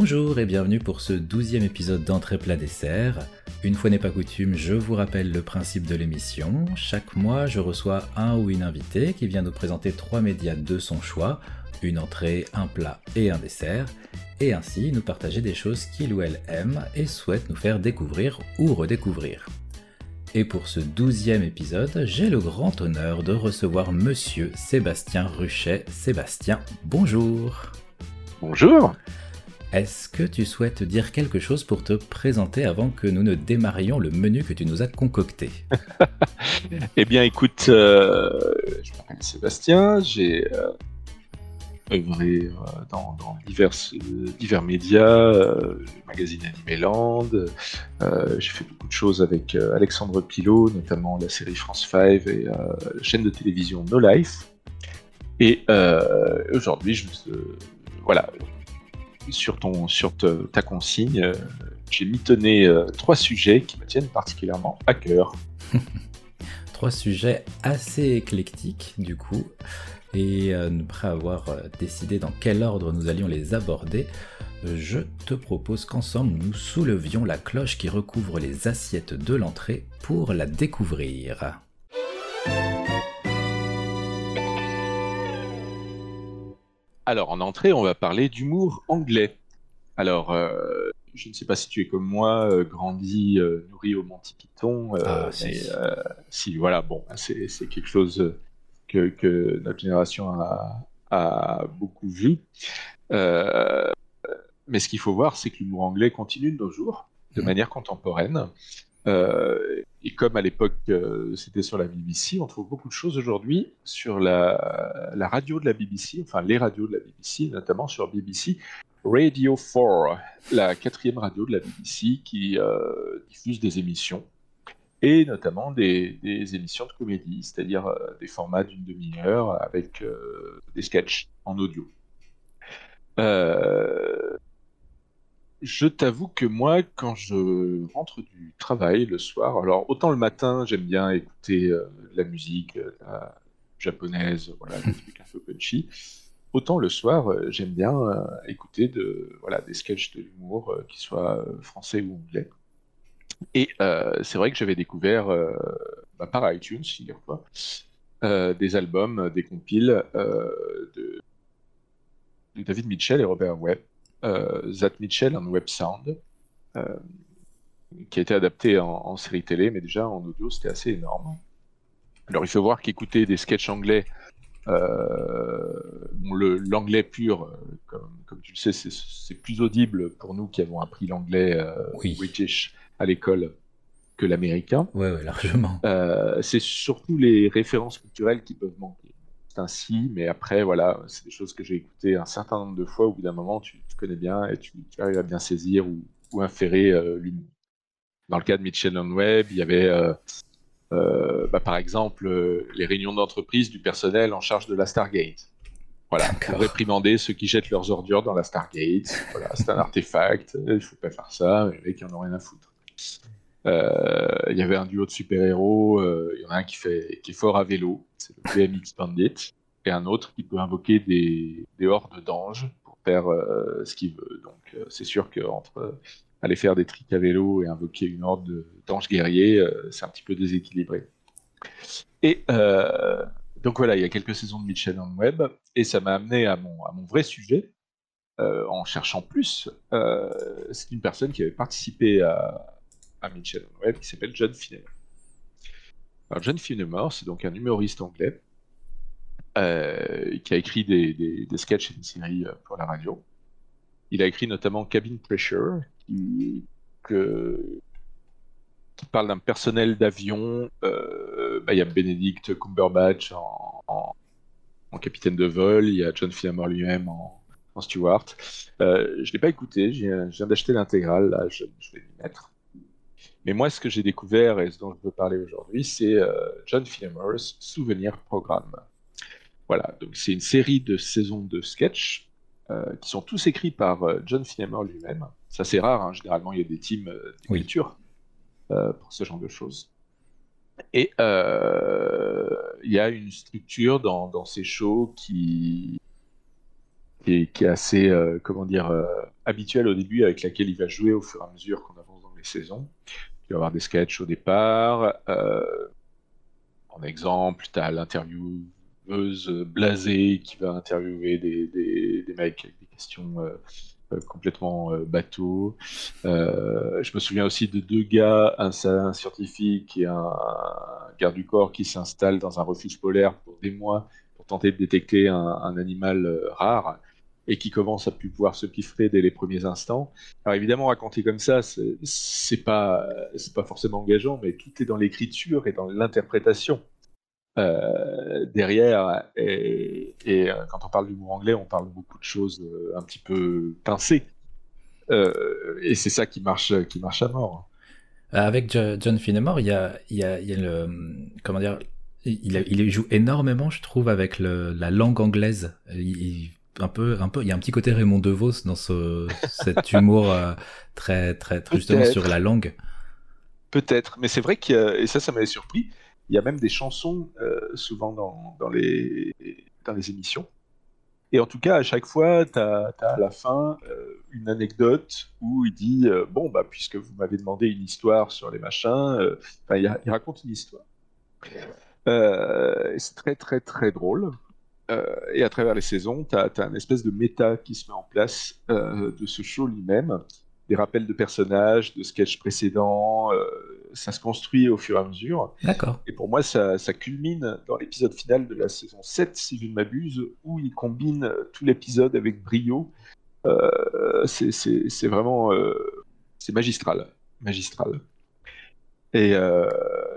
Bonjour et bienvenue pour ce douzième épisode d'Entrée plat dessert. Une fois n'est pas coutume, je vous rappelle le principe de l'émission. Chaque mois, je reçois un ou une invitée qui vient nous présenter trois médias de son choix, une entrée, un plat et un dessert, et ainsi nous partager des choses qu'il ou elle aime et souhaite nous faire découvrir ou redécouvrir. Et pour ce douzième épisode, j'ai le grand honneur de recevoir Monsieur Sébastien Ruchet. Sébastien, bonjour. Bonjour. Est-ce que tu souhaites dire quelque chose pour te présenter avant que nous ne démarrions le menu que tu nous as concocté? Eh bien, écoute, euh, je m'appelle Sébastien, j'ai euh, œuvré euh, dans, divers, médias, magazine Animeland, j'ai fait beaucoup de choses avec Alexandre Pilot, notamment la série France 5 et la chaîne de télévision No Life. Et aujourd'hui, je voilà, sur, ton, ta consigne, euh, j'ai mitonné euh, trois sujets qui me tiennent particulièrement à cœur. trois sujets assez éclectiques du coup. Et euh, après avoir décidé dans quel ordre nous allions les aborder, je te propose qu'ensemble nous soulevions la cloche qui recouvre les assiettes de l'entrée pour la découvrir. Alors, en entrée, on va parler d'humour anglais. Alors, euh, je ne sais pas si tu es comme moi, euh, grandi, euh, nourri au Monty Python. Ah, si. si. voilà, bon, c'est quelque chose que, notre génération a, beaucoup vu. mais ce qu'il faut voir, c'est que l'humour anglais continue de nos jours, de mmh. manière contemporaine. Euh, et comme à l'époque euh, c'était sur la BBC, on trouve beaucoup de choses aujourd'hui sur la, radio de la BBC, enfin les radios de la BBC, notamment sur BBC Radio 4, la quatrième radio de la BBC qui euh, diffuse des émissions et notamment des, émissions de comédie, c'est-à-dire des formats d'une demi-heure avec des sketchs en audio. Je t'avoue que moi, quand je rentre du travail le soir, alors autant le matin, j'aime bien écouter euh, la musique euh, japonaise, voilà, des trucs un punchy. Autant le soir, euh, j'aime bien écouter de, voilà, des sketchs de l'humour, qu'ils soient français ou anglais. Et c'est vrai que j'avais découvert, bah, par iTunes, figure-toi, des albums, des compiles de, de David Mitchell et Robert Webb euh, Zat Mitchell, un web sound, euh, qui a été adapté en, série télé, mais déjà en audio, c'était assez énorme. Alors il faut voir qu'écouter des sketchs anglais, euh, l'anglais pur, comme, tu le sais, c'est plus audible pour nous qui avons appris l'anglais british à l'école que l'américain. Oui, ouais, largement. c'est surtout les références culturelles qui peuvent manquer ainsi, mais après, voilà, c'est des choses que j'ai écoutées un certain nombre de fois. Au bout d'un moment, tu, connais bien et tu, arrives à bien saisir ou, inférer euh, l'humour. Dans le cas de Mitchell and Webb, il y avait, euh, euh, bah, par exemple, les réunions d'entreprise du personnel en charge de la Stargate. Voilà, pour réprimander ceux qui jettent leurs ordures dans la Stargate. Voilà, c'est un artefact, il ne faut pas faire ça, les mecs, ils en ont rien à foutre. Il y avait un duo de super-héros, il y en a un qui, fait, qui est fort à vélo, c'est le BMX Bandit, et un autre qui peut invoquer des, des hordes d'anges pour faire euh, ce qu'il veut. Donc euh, c'est sûr qu'entre euh, aller faire des tricks à vélo et invoquer une horde d'anges guerriers, c'est un petit peu déséquilibré. Et donc voilà, il y a quelques saisons de Mitchell on Web, et ça m'a amené à mon, à mon vrai sujet. en cherchant plus, c'est une personne qui avait participé à, à Mitchell on Web qui s'appelle John Finnemer. Alors John Finnemore, c'est donc un humoriste anglais euh, qui a écrit des, des, sketchs et des séries euh, pour la radio. Il a écrit notamment Cabin Pressure, qui, parle d'un personnel d'avion. Euh, bah, il y a Benedict Cumberbatch en, capitaine de vol, il y a John Finnemore lui-même en, steward. je ne l'ai pas écouté, je viens d'acheter l'intégrale, là je, vais m'y mettre. Mais moi, ce que j'ai découvert et ce dont je veux parler aujourd'hui, c'est euh, John Finnemer's Souvenir Programme. Voilà, donc c'est une série de saisons de sketchs euh, qui sont tous écrits par euh, John Finnemer lui-même. Ça, c'est rare, hein. généralement, il y a des teams d'écriture pour ce genre de choses. Et il y a une structure dans, dans ces shows qui, qui est, assez, comment dire, habituelle au début avec laquelle il va jouer au fur et à mesure qu'on avance saisons. Il va avoir des sketchs au départ. en exemple, tu as l'intervieweuse blasée qui va interviewer des, des, mecs avec des questions euh, complètement euh, bateau. Euh, je me souviens aussi de deux gars, un, scientifique et un, garde du corps qui s'installent dans un refuge polaire pour des mois pour tenter de détecter un, animal rare et qui commence à pouvoir se piffrer dès les premiers instants. Alors évidemment, raconter comme ça, c'est pas, pas forcément engageant, mais tout est dans l'écriture et dans l'interprétation. Euh, derrière, et, euh, quand on parle d'humour anglais, on parle beaucoup de choses euh, un petit peu pincées. et c'est ça qui marche, qui marche à mort. Avec John Finnemore, il y a, il y a, il y a le. Comment dire il, il, joue énormément, je trouve, avec la langue anglaise. Un peu, un peu, il y a un petit côté Raymond DeVos dans ce, cet humour très, très, très justement sur la langue. Peut-être, mais c'est vrai que, et ça, ça m'avait surpris, il y a même des chansons euh, souvent dans, dans, les, dans les émissions. Et en tout cas, à chaque fois, tu as, à la fin euh, une anecdote où il dit euh, Bon, bah, puisque vous m'avez demandé une histoire sur les machins, il, il, raconte une histoire. c'est très, très, très drôle. Et à travers les saisons, tu as, as, une espèce de méta qui se met en place de ce show lui-même des rappels de personnages, de sketchs précédents. Euh, ça se construit au fur et à mesure. D'accord. Et pour moi, ça, culmine dans l'épisode final de la saison 7, si je ne m'abuse, où il combine tout l'épisode avec brio. Euh, c'est vraiment. Euh, c'est magistral. Magistral. Et euh,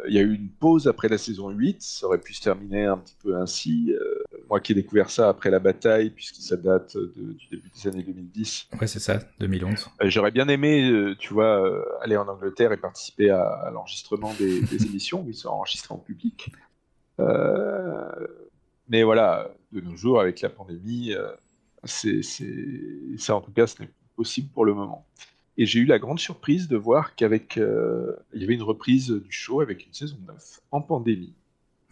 il y a eu une pause après la saison 8, ça aurait pu se terminer un petit peu ainsi. Euh, moi qui ai découvert ça après la bataille, puisque ça date du début des années 2010. Ouais, c'est ça, 2011. Euh, j'aurais bien aimé, tu vois, aller en Angleterre et participer à, l'enregistrement des, émissions, où ils sont enregistrés en public. mais voilà, de nos jours, avec la pandémie, c'est ça en tout cas, ce n'est pas possible pour le moment. Et j'ai eu la grande surprise de voir qu'avec. Euh, il y avait une reprise du show avec une saison 9 en pandémie.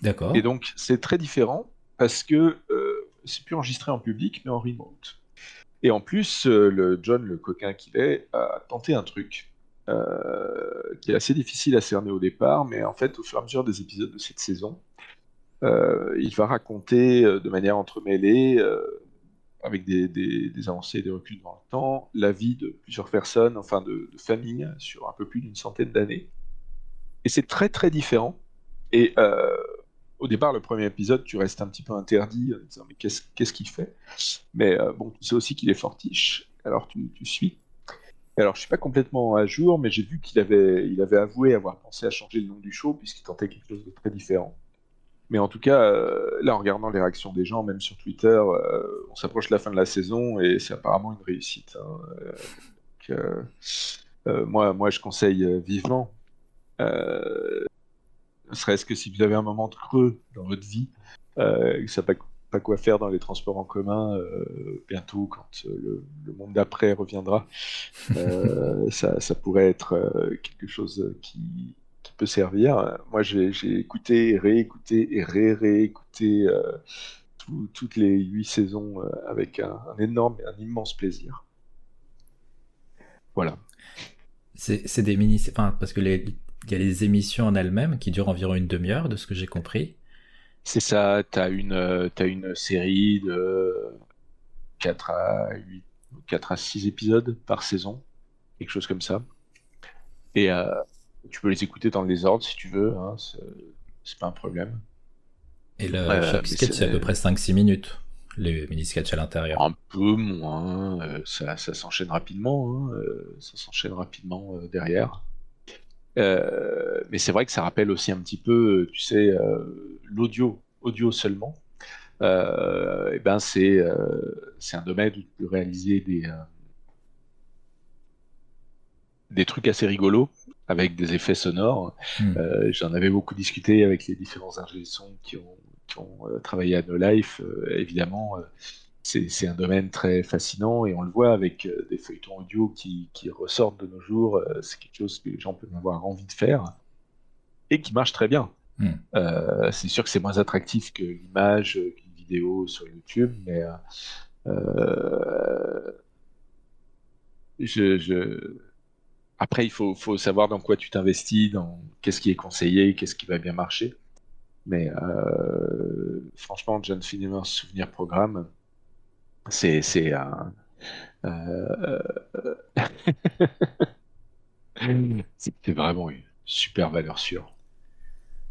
D'accord. Et donc, c'est très différent parce que euh, c'est plus enregistré en public, mais en remote. Et en plus, euh, le John, le coquin qu'il est, a tenté un truc qui est assez difficile à cerner au départ, mais en fait, au fur et à mesure des épisodes de cette saison, il va raconter de manière entremêlée avec des, des, avancées et des reculs dans le temps, la vie de plusieurs personnes, enfin de, familles, sur un peu plus d'une centaine d'années. Et c'est très très différent. Et euh, au départ, le premier épisode, tu restes un petit peu interdit en disant mais qu'est-ce qu'il fait? Mais euh, bon, tu sais aussi qu'il est fortiche, alors tu, tu suis. Alors, je suis pas complètement à jour, mais j'ai vu qu'il avait, il avait avoué avoir pensé à changer le nom du show puisqu'il tentait quelque chose de très différent. Mais en tout cas, euh, là, en regardant les réactions des gens, même sur Twitter, euh, on s'approche de la fin de la saison et c'est apparemment une réussite. Hein. Euh, moi, moi, je conseille vivement. ne serait-ce que si vous avez un moment de creux dans votre vie, que vous ne savez pas, quoi faire dans les transports en commun, bientôt, quand le, monde d'après reviendra, ça, ça, pourrait être quelque chose qui, servir. Moi, j'ai écouté, réécouté et ré-réécouté euh, toutes les huit saisons euh, avec un, énorme et un immense plaisir. Voilà. C'est des mini... Enfin, parce que les... Il y a les émissions en elles-mêmes qui durent environ une demi-heure, de ce que j'ai compris. C'est ça, tu as une, as une série de 4 à 8, 4 à 6 épisodes par saison, quelque chose comme ça. Et, euh, tu peux les écouter dans le désordre si tu veux, hein, c'est pas un problème. Et le, chaque sketch, c'est à peu près 5-6 minutes, les mini-sketchs à l'intérieur. Un peu moins, euh, ça, ça s'enchaîne rapidement, hein, euh, ça s'enchaîne rapidement euh, derrière. mais c'est vrai que ça rappelle aussi un petit peu, tu sais, l'audio, audio seulement. et ben c'est c'est un domaine où tu peux réaliser des, des trucs assez rigolos avec des effets sonores. Hmm. Euh, j'en avais beaucoup discuté avec les différents ingénieurs qui ont, qui ont euh, travaillé à No Life. Euh, évidemment, c'est un domaine très fascinant et on le voit avec des feuilletons audio qui, qui ressortent de nos jours. c'est quelque chose que les gens peuvent avoir envie de faire et qui marche très bien. Hmm. c'est sûr que c'est moins attractif que l'image, qu'une vidéo sur YouTube, mais je, Après, il faut, savoir dans quoi tu t'investis, dans qu'est-ce qui est conseillé, qu'est-ce qui va bien marcher. Mais euh, franchement, John Finnemer's Souvenir Programme, c'est un. Euh, c'est vraiment une super valeur sûre.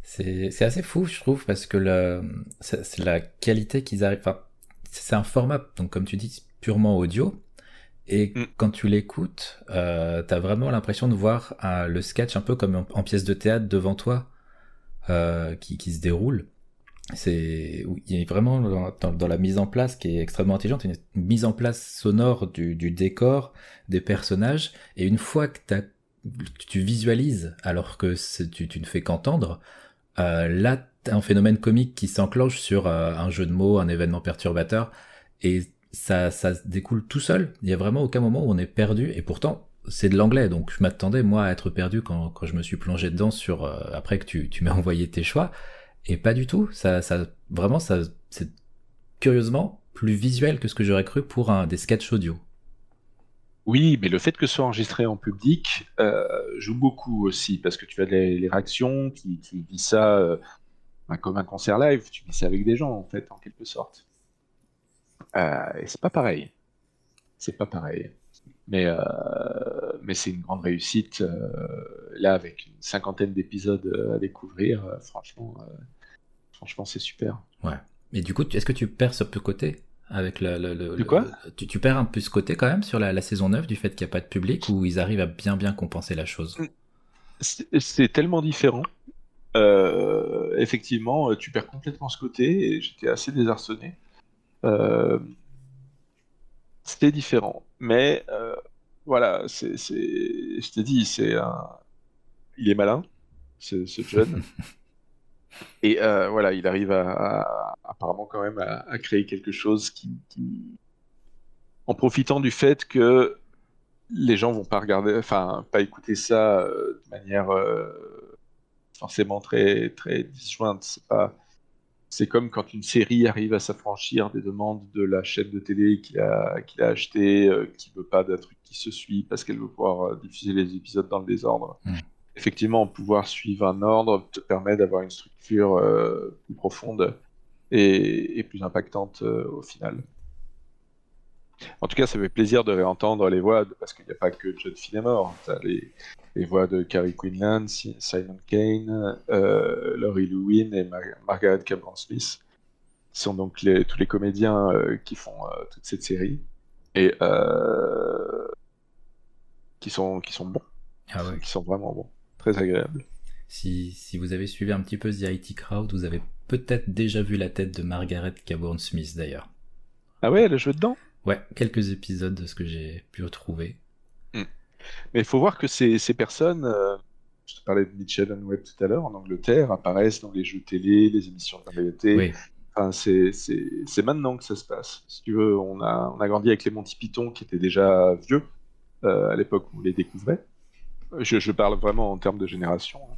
C'est assez fou, je trouve, parce que c'est la qualité qu'ils arrivent. C'est un format, donc comme tu dis, purement audio. Et mm. quand tu l'écoutes, euh, t'as vraiment l'impression de voir euh, le sketch un peu comme en, pièce de théâtre devant toi, euh, qui, qui, se déroule. C'est, il y a vraiment dans, dans, la mise en place qui est extrêmement intelligente, une, mise en place sonore du, du, décor, des personnages. Et une fois que tu visualises, alors que tu, tu ne fais qu'entendre, là, t'as un phénomène comique qui s'enclenche sur un jeu de mots, un événement perturbateur, et ça, ça découle tout seul. Il y a vraiment aucun moment où on est perdu, et pourtant, c'est de l'anglais, donc je m'attendais moi à être perdu quand, je me suis plongé dedans sur euh, après que tu, tu m'as envoyé tes choix, et pas du tout. Ça, ça vraiment, ça, c'est curieusement plus visuel que ce que j'aurais cru pour un des sketchs audio. Oui, mais le fait que ce soit enregistré en public euh, joue beaucoup aussi, parce que tu as les, réactions, tu, tu, vis ça euh, bah, comme un concert live, tu vis ça avec des gens, en fait, en quelque sorte. Euh, et c'est pas pareil. C'est pas pareil. Mais, mais c'est une grande réussite. là, avec une cinquantaine d'épisodes à découvrir, franchement, franchement c'est super. Ouais. Mais du coup, est-ce que tu perds ce peu côté avec le, du quoi? tu, perds un peu ce côté quand même sur la, saison 9 du fait qu'il n'y a pas de public ou ils arrivent à bien bien compenser la chose? C'est tellement différent. Euh, effectivement, tu perds complètement ce côté et j'étais assez désarçonné. Euh, C'était différent. Mais euh, voilà, c'est, je t'ai dit, c'est un... il est malin, ce, ce jeune. Et euh, voilà, il arrive à, apparemment quand même à, créer quelque chose qui, en profitant du fait que les gens vont pas regarder, enfin pas écouter ça euh, de manière euh, forcément très très disjointe. C'est pas, c'est comme quand une série arrive à s'affranchir des demandes de la chaîne de télé qu'il a qu'il a acheté, qui veut pas d'un truc qui se suit parce qu'elle veut pouvoir diffuser les épisodes dans le désordre. Mmh effectivement, pouvoir suivre un ordre te permet d'avoir une structure euh, plus profonde et, plus impactante euh, au final. En tout cas, ça fait plaisir de réentendre les voix, parce qu'il n'y a pas que John. Tu as les, voix de Carrie Quinlan, Simon Kane, euh, Laurie Lewin et Margaret Cameron Smith. Ce sont donc tous les comédiens qui font toute cette série. Et qui, sont, qui sont bons. Ah Qui sont vraiment bons très agréable. Si, si, vous avez suivi un petit peu The IT Crowd, vous avez peut-être déjà vu la tête de Margaret Cabourn Smith d'ailleurs. Ah ouais, elle a joué dedans? Ouais, quelques épisodes de ce que j'ai pu retrouver. Mais il faut voir que ces, ces personnes, euh, je te parlais de Mitchell and Webb tout à l'heure, en Angleterre, apparaissent dans les jeux télé, les émissions de variété. Oui. Enfin, c'est maintenant que ça se passe. Si tu veux, on a, on a grandi avec les Monty Python qui étaient déjà vieux euh, à l'époque où on les découvrait. Je, parle vraiment en termes de génération. Hein.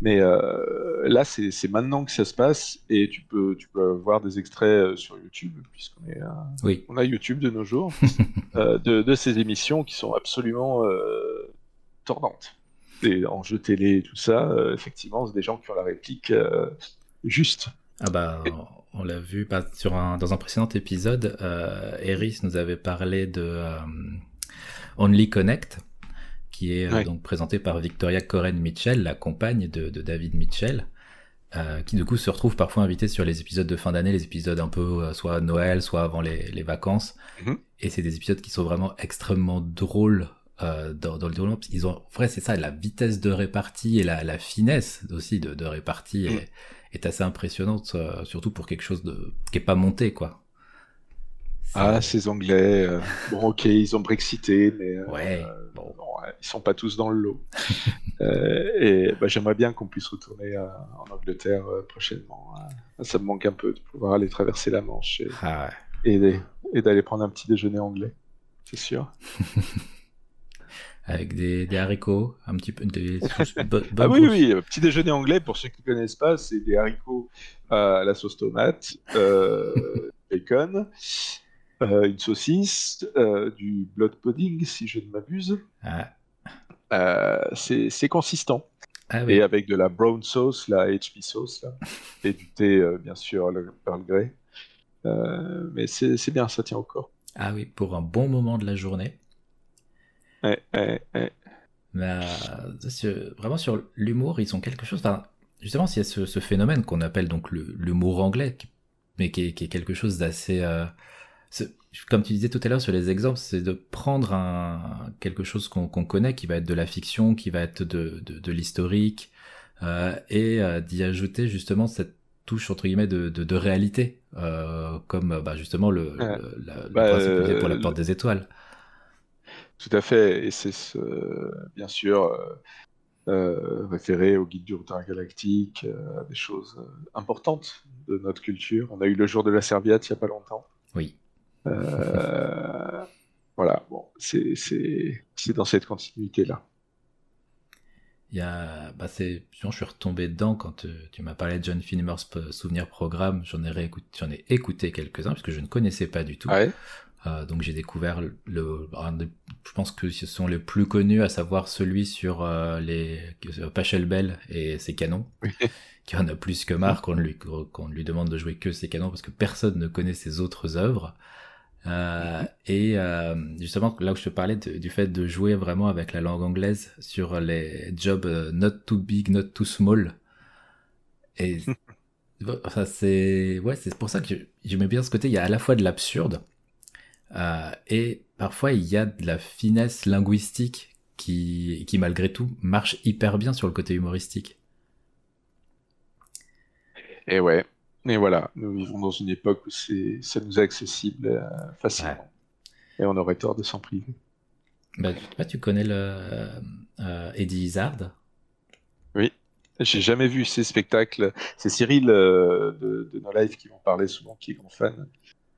Mais euh, là, c'est maintenant que ça se passe et tu peux, tu peux voir des extraits euh, sur YouTube, puisqu'on est, oui. on a YouTube de nos jours, euh, de, de, ces émissions qui sont absolument tordantes. Et en jeu télé et tout ça, effectivement, c'est des gens qui ont la réplique juste. Ah bah, on l'a vu bah, sur un, dans un précédent épisode, Eris nous avait parlé de Only Connect qui est euh, donc présentée par Victoria Coren Mitchell, la compagne de, David Mitchell, euh, qui du coup se retrouve parfois invitée sur les épisodes de fin d'année, les épisodes un peu euh, soit Noël, soit avant les, vacances. Mhm. Et c'est des épisodes qui sont vraiment extrêmement drôles dans, le déroulement. Ils ont, en vrai, c'est ça, la vitesse de répartie et la, finesse aussi de, de répartie mhm. est, assez impressionnante, surtout pour quelque chose de, qui est pas monté, quoi. Ah, ces Anglais. bon, ok, ils ont brexité, mais. ouais. bon ils sont pas tous dans le lot. Euh, et bah, j'aimerais bien qu'on puisse retourner euh, en Angleterre euh, prochainement. Hein. Ça me manque un peu de pouvoir aller traverser la Manche et, ah et, d'aller prendre un petit déjeuner anglais, c'est sûr. Avec des, haricots, un petit peu des Ah oui, oui, petit déjeuner anglais, pour ceux qui ne connaissent pas, c'est des haricots à la sauce tomate, bacon, euh, une saucisse, du blood pudding, si je ne m'abuse. Ah. c'est consistant. Ah et avec de la brown sauce, la HP sauce, là, et du thé, bien sûr, le Pearl Grey. mais c'est bien, ça tient au corps. Ah oui, pour un bon moment de la journée. Ouais, ouais, ouais. Mais vraiment sur l'humour, ils ont quelque chose. Enfin, justement, s'il y a ce, phénomène qu'on appelle donc l'humour anglais, mais qui est, quelque chose d'assez. Euh, comme tu disais tout à l'heure sur les exemples, c'est de prendre un, quelque chose qu'on connaît, qui va être de la fiction, qui va être de, de, l'historique, euh, et euh, d'y ajouter justement cette touche entre guillemets de, de, réalité, comme bah, justement le, le, bah, principe pour la porte des étoiles. Tout à fait, et c'est ce, bien sûr euh, référé au guide du route galactique, euh, des choses euh, importantes de notre culture. On a eu le jour de la serviette il n'y a pas longtemps. Oui. Voilà, bon, c'est dans cette continuité-là. Il y a, bah c'est, je suis retombé dedans quand tu m'as parlé de John Finnemer's Souvenir Programme. J'en ai, réécouté, j'en ai écouté quelques-uns parce que je ne connaissais pas du tout. Ah ouais? Euh, donc j'ai découvert le, je pense que ce sont les plus connus, à savoir celui sur euh, les Pachelbel et ses canons, qui en a plus que marre qu'on lui, qu'on lui demande de jouer que ses canons parce que personne ne connaît ses autres œuvres. Euh, et euh, justement, là où je te parlais du fait de jouer vraiment avec la langue anglaise sur les jobs euh, not too big, not too small. Et ça c'est ouais, c'est pour ça que j'aimais bien ce côté. Il y a à la fois de l'absurde, euh, et parfois, il y a de la finesse linguistique qui, qui, malgré tout, marche hyper bien sur le côté humoristique. Et ouais, et voilà, nous vivons dans une époque où ça nous est accessible euh, facilement. Et on aurait tort de s'en priver. Bah, tu connais le euh, Eddie Izzard? Oui, j'ai jamais vu ces spectacles. C'est Cyril de, de No Life qui m'en parlait souvent, qui est grand fan.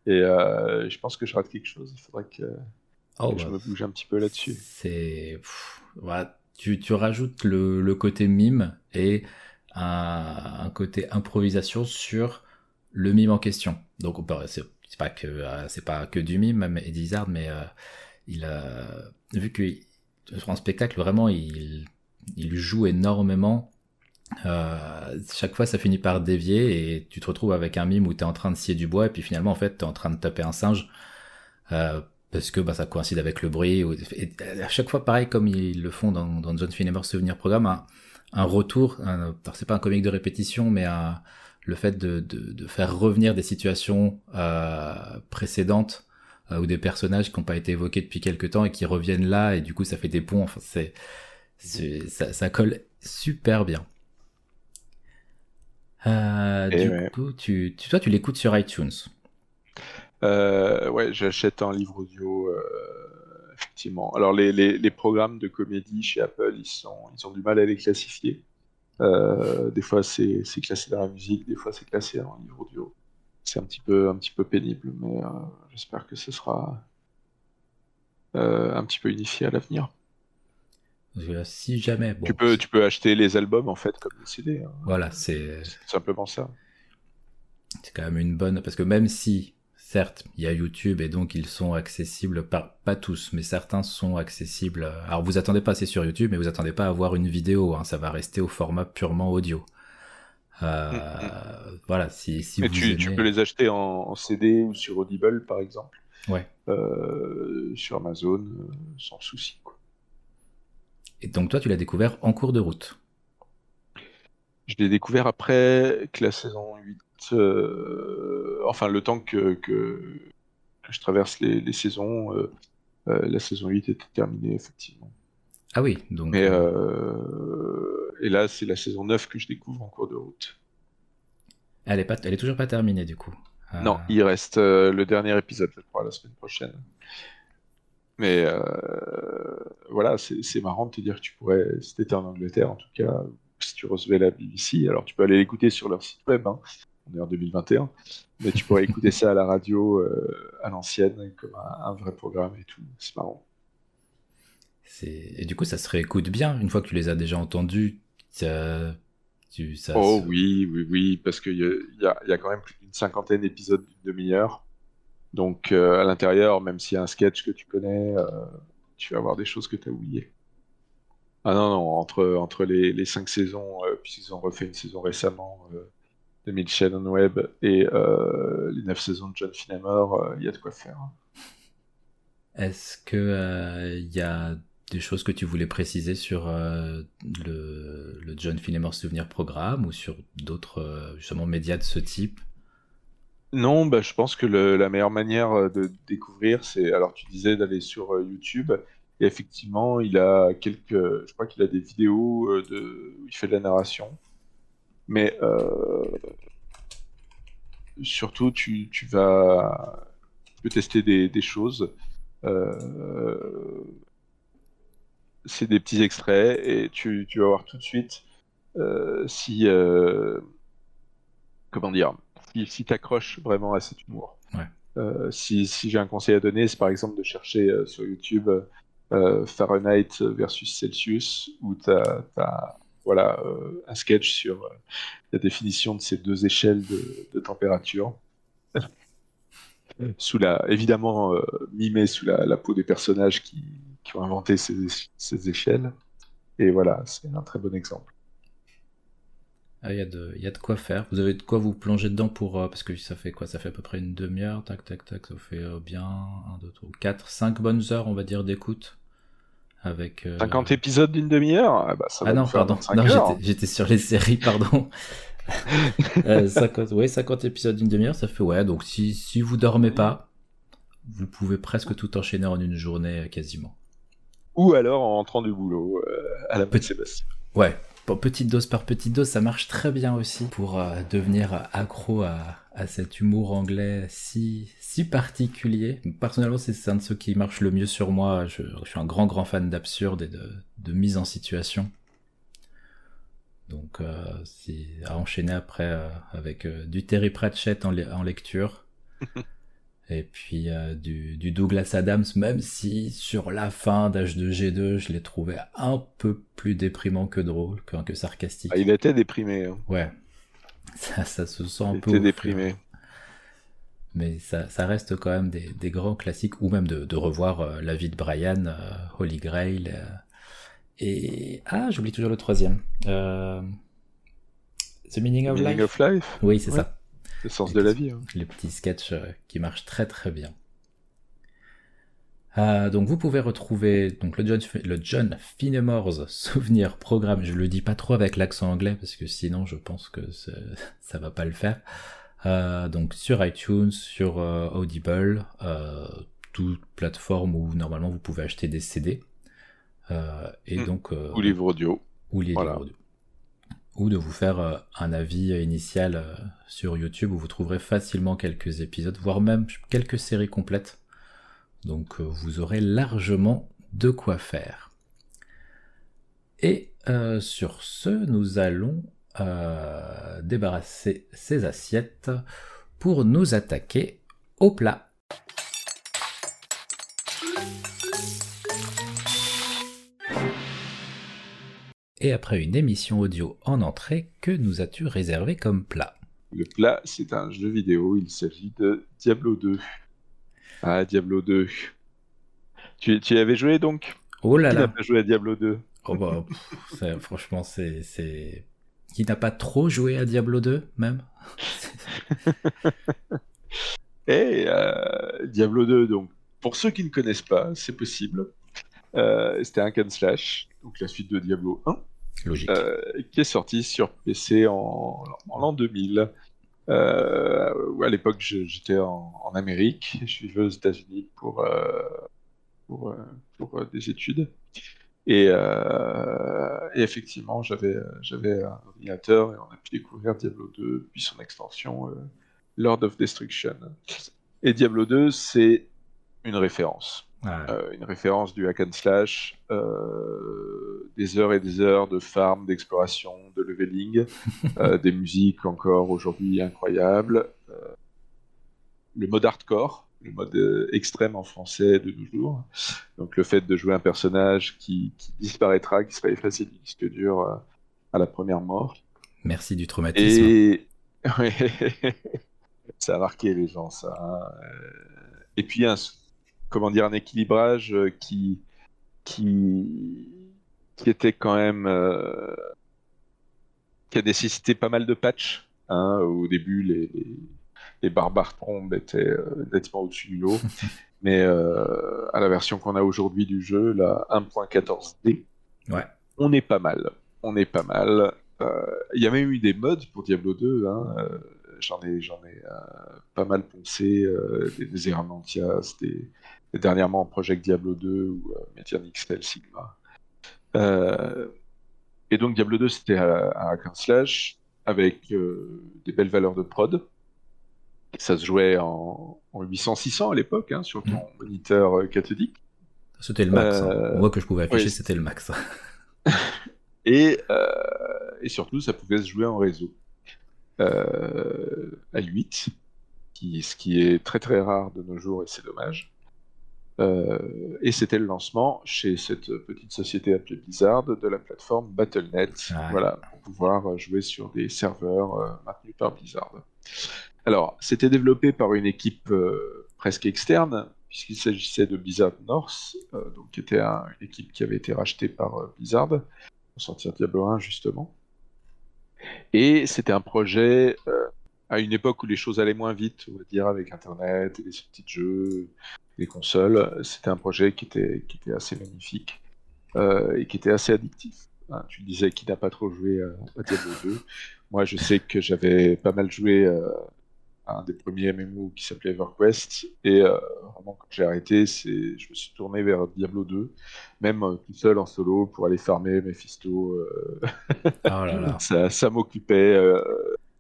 Et euh, je pense que je rate quelque chose. Il faudrait que, oh, je bah, me bouge un petit peu là-dessus. C'est. tu, tu, rajoutes le, le, côté mime et un, côté improvisation sur le mime en question. Donc, c'est pas que euh, c'est pas que du mime, même Eddie Izzard, mais euh, il a vu que sur un spectacle vraiment il, il joue énormément euh, chaque fois ça finit par dévier et tu te retrouves avec un mime où tu es en train de scier du bois et puis finalement en fait tu es en train de taper un singe euh, parce que bah, ça coïncide avec le bruit. Et à chaque fois pareil comme ils le font dans, John Finnemer's Souvenir Programme, un, un retour, c'est pas un comique de répétition mais un, le fait de, de, de, faire revenir des situations euh, précédentes euh, ou des personnages qui n'ont pas été évoqués depuis quelques temps et qui reviennent là et du coup ça fait des ponts. Enfin c'est, ça, ça colle super bien. Euh, du coup, tu, tu, toi, tu l'écoutes sur iTunes. Ouais, j'achète un livre audio, effectivement. Alors, les, les, les, programmes de comédie chez Apple, ils, sont, ils ont du mal à les classifier. Euh, des fois, c'est classé dans la musique, des fois, c'est classé en livre audio. C'est un petit peu, un petit peu pénible, mais euh, j'espère que ce sera un petit peu unifié à l'avenir si jamais. tu, peux, tu peux acheter les albums en fait comme des CD. Hein. Voilà, c'est. simplement ça. C'est quand même une bonne. Parce que même si, certes, il y a YouTube et donc ils sont accessibles, pas, pas tous, mais certains sont accessibles. Alors vous attendez pas, c'est sur YouTube, mais vous attendez pas à voir une vidéo, hein, ça va rester au format purement audio. Euh, mm, mm. Voilà, si, si mais tu, tu, peux les acheter en, CD ou sur Audible par exemple. Ouais. Euh, sur Amazon, euh, sans souci. Quoi. Et donc toi, tu l'as découvert en cours de route. Je l'ai découvert après que la saison 8, euh, enfin le temps que, que, je traverse les, saisons, euh, euh, la saison 8 était terminée effectivement. Ah oui, donc. Et, et là, c'est la saison 9 que je découvre en cours de route. Elle est, pas, elle est toujours pas terminée du coup. Non, il reste le dernier épisode, je crois, la semaine prochaine. Mais euh, voilà, c'est marrant de te dire que tu pourrais, si tu étais en Angleterre en tout cas, si tu recevais la BBC, alors tu peux aller l'écouter sur leur site web, hein. on est en 2021, mais tu pourrais écouter ça à la radio euh, à l'ancienne, comme un, vrai programme et tout, c'est marrant. Et du coup, ça se réécoute bien, une fois que tu les as déjà entendus, ça... Tu, ça oh oui, oui, oui, parce qu'il y, y, y a, quand même plus d'une cinquantaine d'épisodes d'une demi-heure. Donc à l'intérieur, même s'il y a un sketch que tu connais, tu vas avoir des choses que tu as oubliées. Ah non, non, entre, entre les, les cinq saisons, puisqu'ils ont refait une saison récemment de Mitchell on Webb et les neuf saisons de John Finnemore, il y a de quoi faire. Est-ce que il y a des choses que tu voulais préciser sur euh, le, John Finnemore Souvenir Programme ou sur d'autres euh, justement médias de ce type? Non, bah, je pense que la meilleure manière euh, de découvrir, c'est alors tu disais d'aller sur YouTube. Et effectivement, il a quelques, je crois qu'il a des vidéos de, où il fait de la narration. Mais surtout, tu, vas, tu peux tester des, des choses. Euh, c'est des petits extraits et tu, vas voir tout de suite euh, si euh, comment dire si, tu accroches vraiment à cet humour. Euh, si, j'ai un conseil à donner, c'est par exemple de chercher sur YouTube Fahrenheit versus Celsius où tu as, voilà, un sketch sur la définition de ces deux échelles de, température. sous la, évidemment mimé sous la peau des personnages qui, qui ont inventé ces, échelles. Et voilà, c'est un très bon exemple. Ah, il y, a de, y a de quoi faire. Vous avez de quoi vous plonger dedans pour. Euh, parce que ça fait quoi? Ça fait à peu près une demi-heure, tac, tac, tac. Ça fait euh, bien 1, 2, 3, 4, 5 bonnes heures, on va dire, d'écoute. Avec, 50 euh, épisodes d'une demi-heure? Ah, bah, ah non, pardon. Non, j'étais sur les séries, pardon. 50, ouais, 50 épisodes d'une demi-heure, ça fait ouais. Donc si, si vous dormez pas, vous pouvez presque tout enchaîner en une journée quasiment ou alors en rentrant du boulot à la petite Sébastien. Ouais, petite dose par petite dose, ça marche très bien aussi pour euh, devenir accro à, cet humour anglais si, si particulier. Personnellement, c'est un de ceux qui marche le mieux sur moi. Je, suis un grand, grand fan d'absurde et de, mise en situation. Donc, euh, à enchaîner après avec du Terry Pratchett en lecture. Et puis euh, du, Douglas Adams, même si sur la fin d'H2G2, je l'ai trouvé un peu plus déprimant que drôle, que, que sarcastique. Ah, il était déprimé. Hein. Ouais, ça, ça, se sent un peu. Il était déprimé. Mais ça, ça, reste quand même des, des grands classiques, ou même de, de revoir euh, La vie de Brian, euh, Holy Grail. et. Ah, j'oublie toujours le troisième. The Meaning of Meaning Life. Of life? Oui, c'est ça. Le sens de la vie. Hein. Les petits sketchs euh, qui marchent très très bien. Euh, donc vous pouvez retrouver donc le John, le John Finnemore's Souvenir Programme. Je le dis pas trop avec l'accent anglais parce que sinon je pense que ça va pas le faire. Euh, donc sur iTunes, sur Audible, toute plateforme où normalement vous pouvez acheter des CD. et hmm. donc ou livres audio. Ou les livres audio ou de vous faire euh, un avis initial euh, sur YouTube où vous trouverez facilement quelques épisodes, voire même quelques séries complètes. Donc euh, vous aurez largement de quoi faire. Et sur ce, nous allons débarrasser ces assiettes pour nous attaquer au plat. Et après une émission audio en entrée, que nous as-tu réservé comme plat? Le plat, c'est un jeu vidéo. Il s'agit de Diablo 2. Ah, Diablo 2. Tu, tu y avais joué donc? Oh là Qui là n'a pas joué à Diablo 2 Oh bah, franchement, c'est. Qui n'a pas trop joué à Diablo 2, même? Et euh, Diablo 2, donc, pour ceux qui ne connaissent pas, c'est possible. Euh, c'était un can slash, donc la suite de Diablo 1. Logique. Euh, qui est sorti sur PC en, l'an 2000. Euh, à l'époque, j'étais en, Amérique, je suis aux États-Unis pour, euh, pour, des études. Et, effectivement, j'avais un ordinateur et on a pu découvrir Diablo 2, puis son extension Lord of Destruction. Et Diablo 2, c'est une référence. Euh, une référence du hack and slash, euh, des heures et des heures de farm, d'exploration, de leveling, euh, des musiques encore aujourd'hui incroyables, le mode hardcore, le mode extrême en français de nos jours, donc le fait de jouer un personnage qui, disparaîtra, qui sera effacé du disque dur à la première mort. Merci du traumatisme. Et ça a marqué les gens, ça. Hein. et puis un, comment dire, un équilibrage qui, qui, qui était quand même, qui a nécessité pas mal de patchs. Hein. Au début, les, les barbares trombes étaient nettement au-dessus du lot. Mais à la version qu'on a aujourd'hui du jeu, la 1.14D, ouais. on est pas mal. On est pas mal. Il y a même eu des mods pour Diablo 2. Hein j'en ai, j'en ai euh, pas mal poncé, euh, des, des Errantias, des, dernièrement Project Diablo 2 ou euh, XL Sigma. Euh, et donc Diablo 2 c'était un hack and slash avec des belles valeurs de prod. Ça se jouait en, 800-600 à l'époque hein, sur ton mm. moniteur cathodique. C'était le max. Hein. On voit que je pouvais afficher, c'était le max. et, et surtout, ça pouvait se jouer en réseau euh, à 8, qui, ce qui est très très rare de nos jours et c'est dommage. Euh, et c'était le lancement chez cette petite société appelée Blizzard de la plateforme Battle.net, voilà, pour pouvoir jouer sur des serveurs euh, maintenus par Blizzard. Alors, c'était développé par une équipe euh, presque externe, puisqu'il s'agissait de Blizzard North, donc qui était une équipe qui avait été rachetée par Blizzard pour sortir Diablo 1 justement. Et c'était un projet euh, à une époque où les choses allaient moins vite, on va dire, avec Internet et les petits jeux, les consoles. C'était un projet qui était, qui était assez magnifique euh, et qui était assez addictif. Hein, tu disais qu'il n'a pas trop joué à Diablo 2. Moi, je sais que j'avais pas mal joué euh, un des premiers MMO qui s'appelait EverQuest. Et euh, vraiment, quand j'ai arrêté, c'est, je me suis tourné vers Diablo 2, même euh, tout seul en solo pour aller farmer Mephisto. Euh... Oh ça, ça m'occupait euh,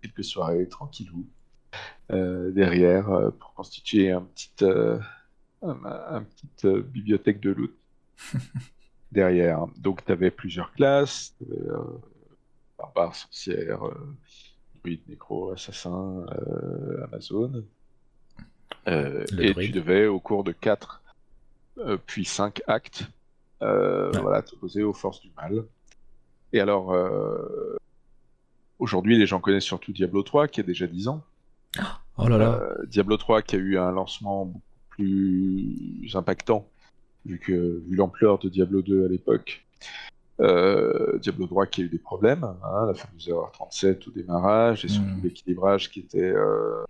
quelques soirées tranquillou derrière pour constituer un petit, un, petite bibliothèque de loot derrière. Donc, tu avais plusieurs classes, barbare, sorcière Nécro, Assassin, euh, Amazon. Euh, et tu devais, au cours de 4 euh, puis 5 actes, voilà, t'opposer aux forces du mal. Et alors, aujourd'hui, les gens connaissent surtout Diablo 3, qui a déjà 10 ans. Oh là là. Diablo 3 qui a eu un lancement beaucoup plus impactant, vu que vu l'ampleur de Diablo 2 à l'époque. Euh, Diablo 3 qui a eu des problèmes, hein, la fameuse erreur 37 au démarrage, et surtout hmm. l'équilibrage qui était euh,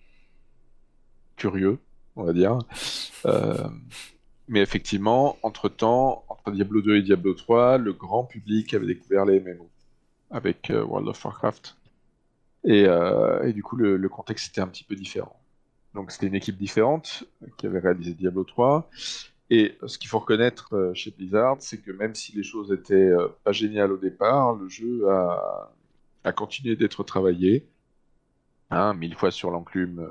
curieux, on va dire. Euh, mais effectivement, entre-temps, entre Diablo 2 et Diablo 3, le grand public avait découvert les MMO avec World of Warcraft. Et, du coup, le, contexte était un petit peu différent. Donc c'était une équipe différente qui avait réalisé Diablo 3. Et ce qu'il faut reconnaître euh, chez Blizzard, c'est que même si les choses étaient euh, pas géniales au départ, le jeu a, continué d'être travaillé, hein, mille fois sur l'enclume,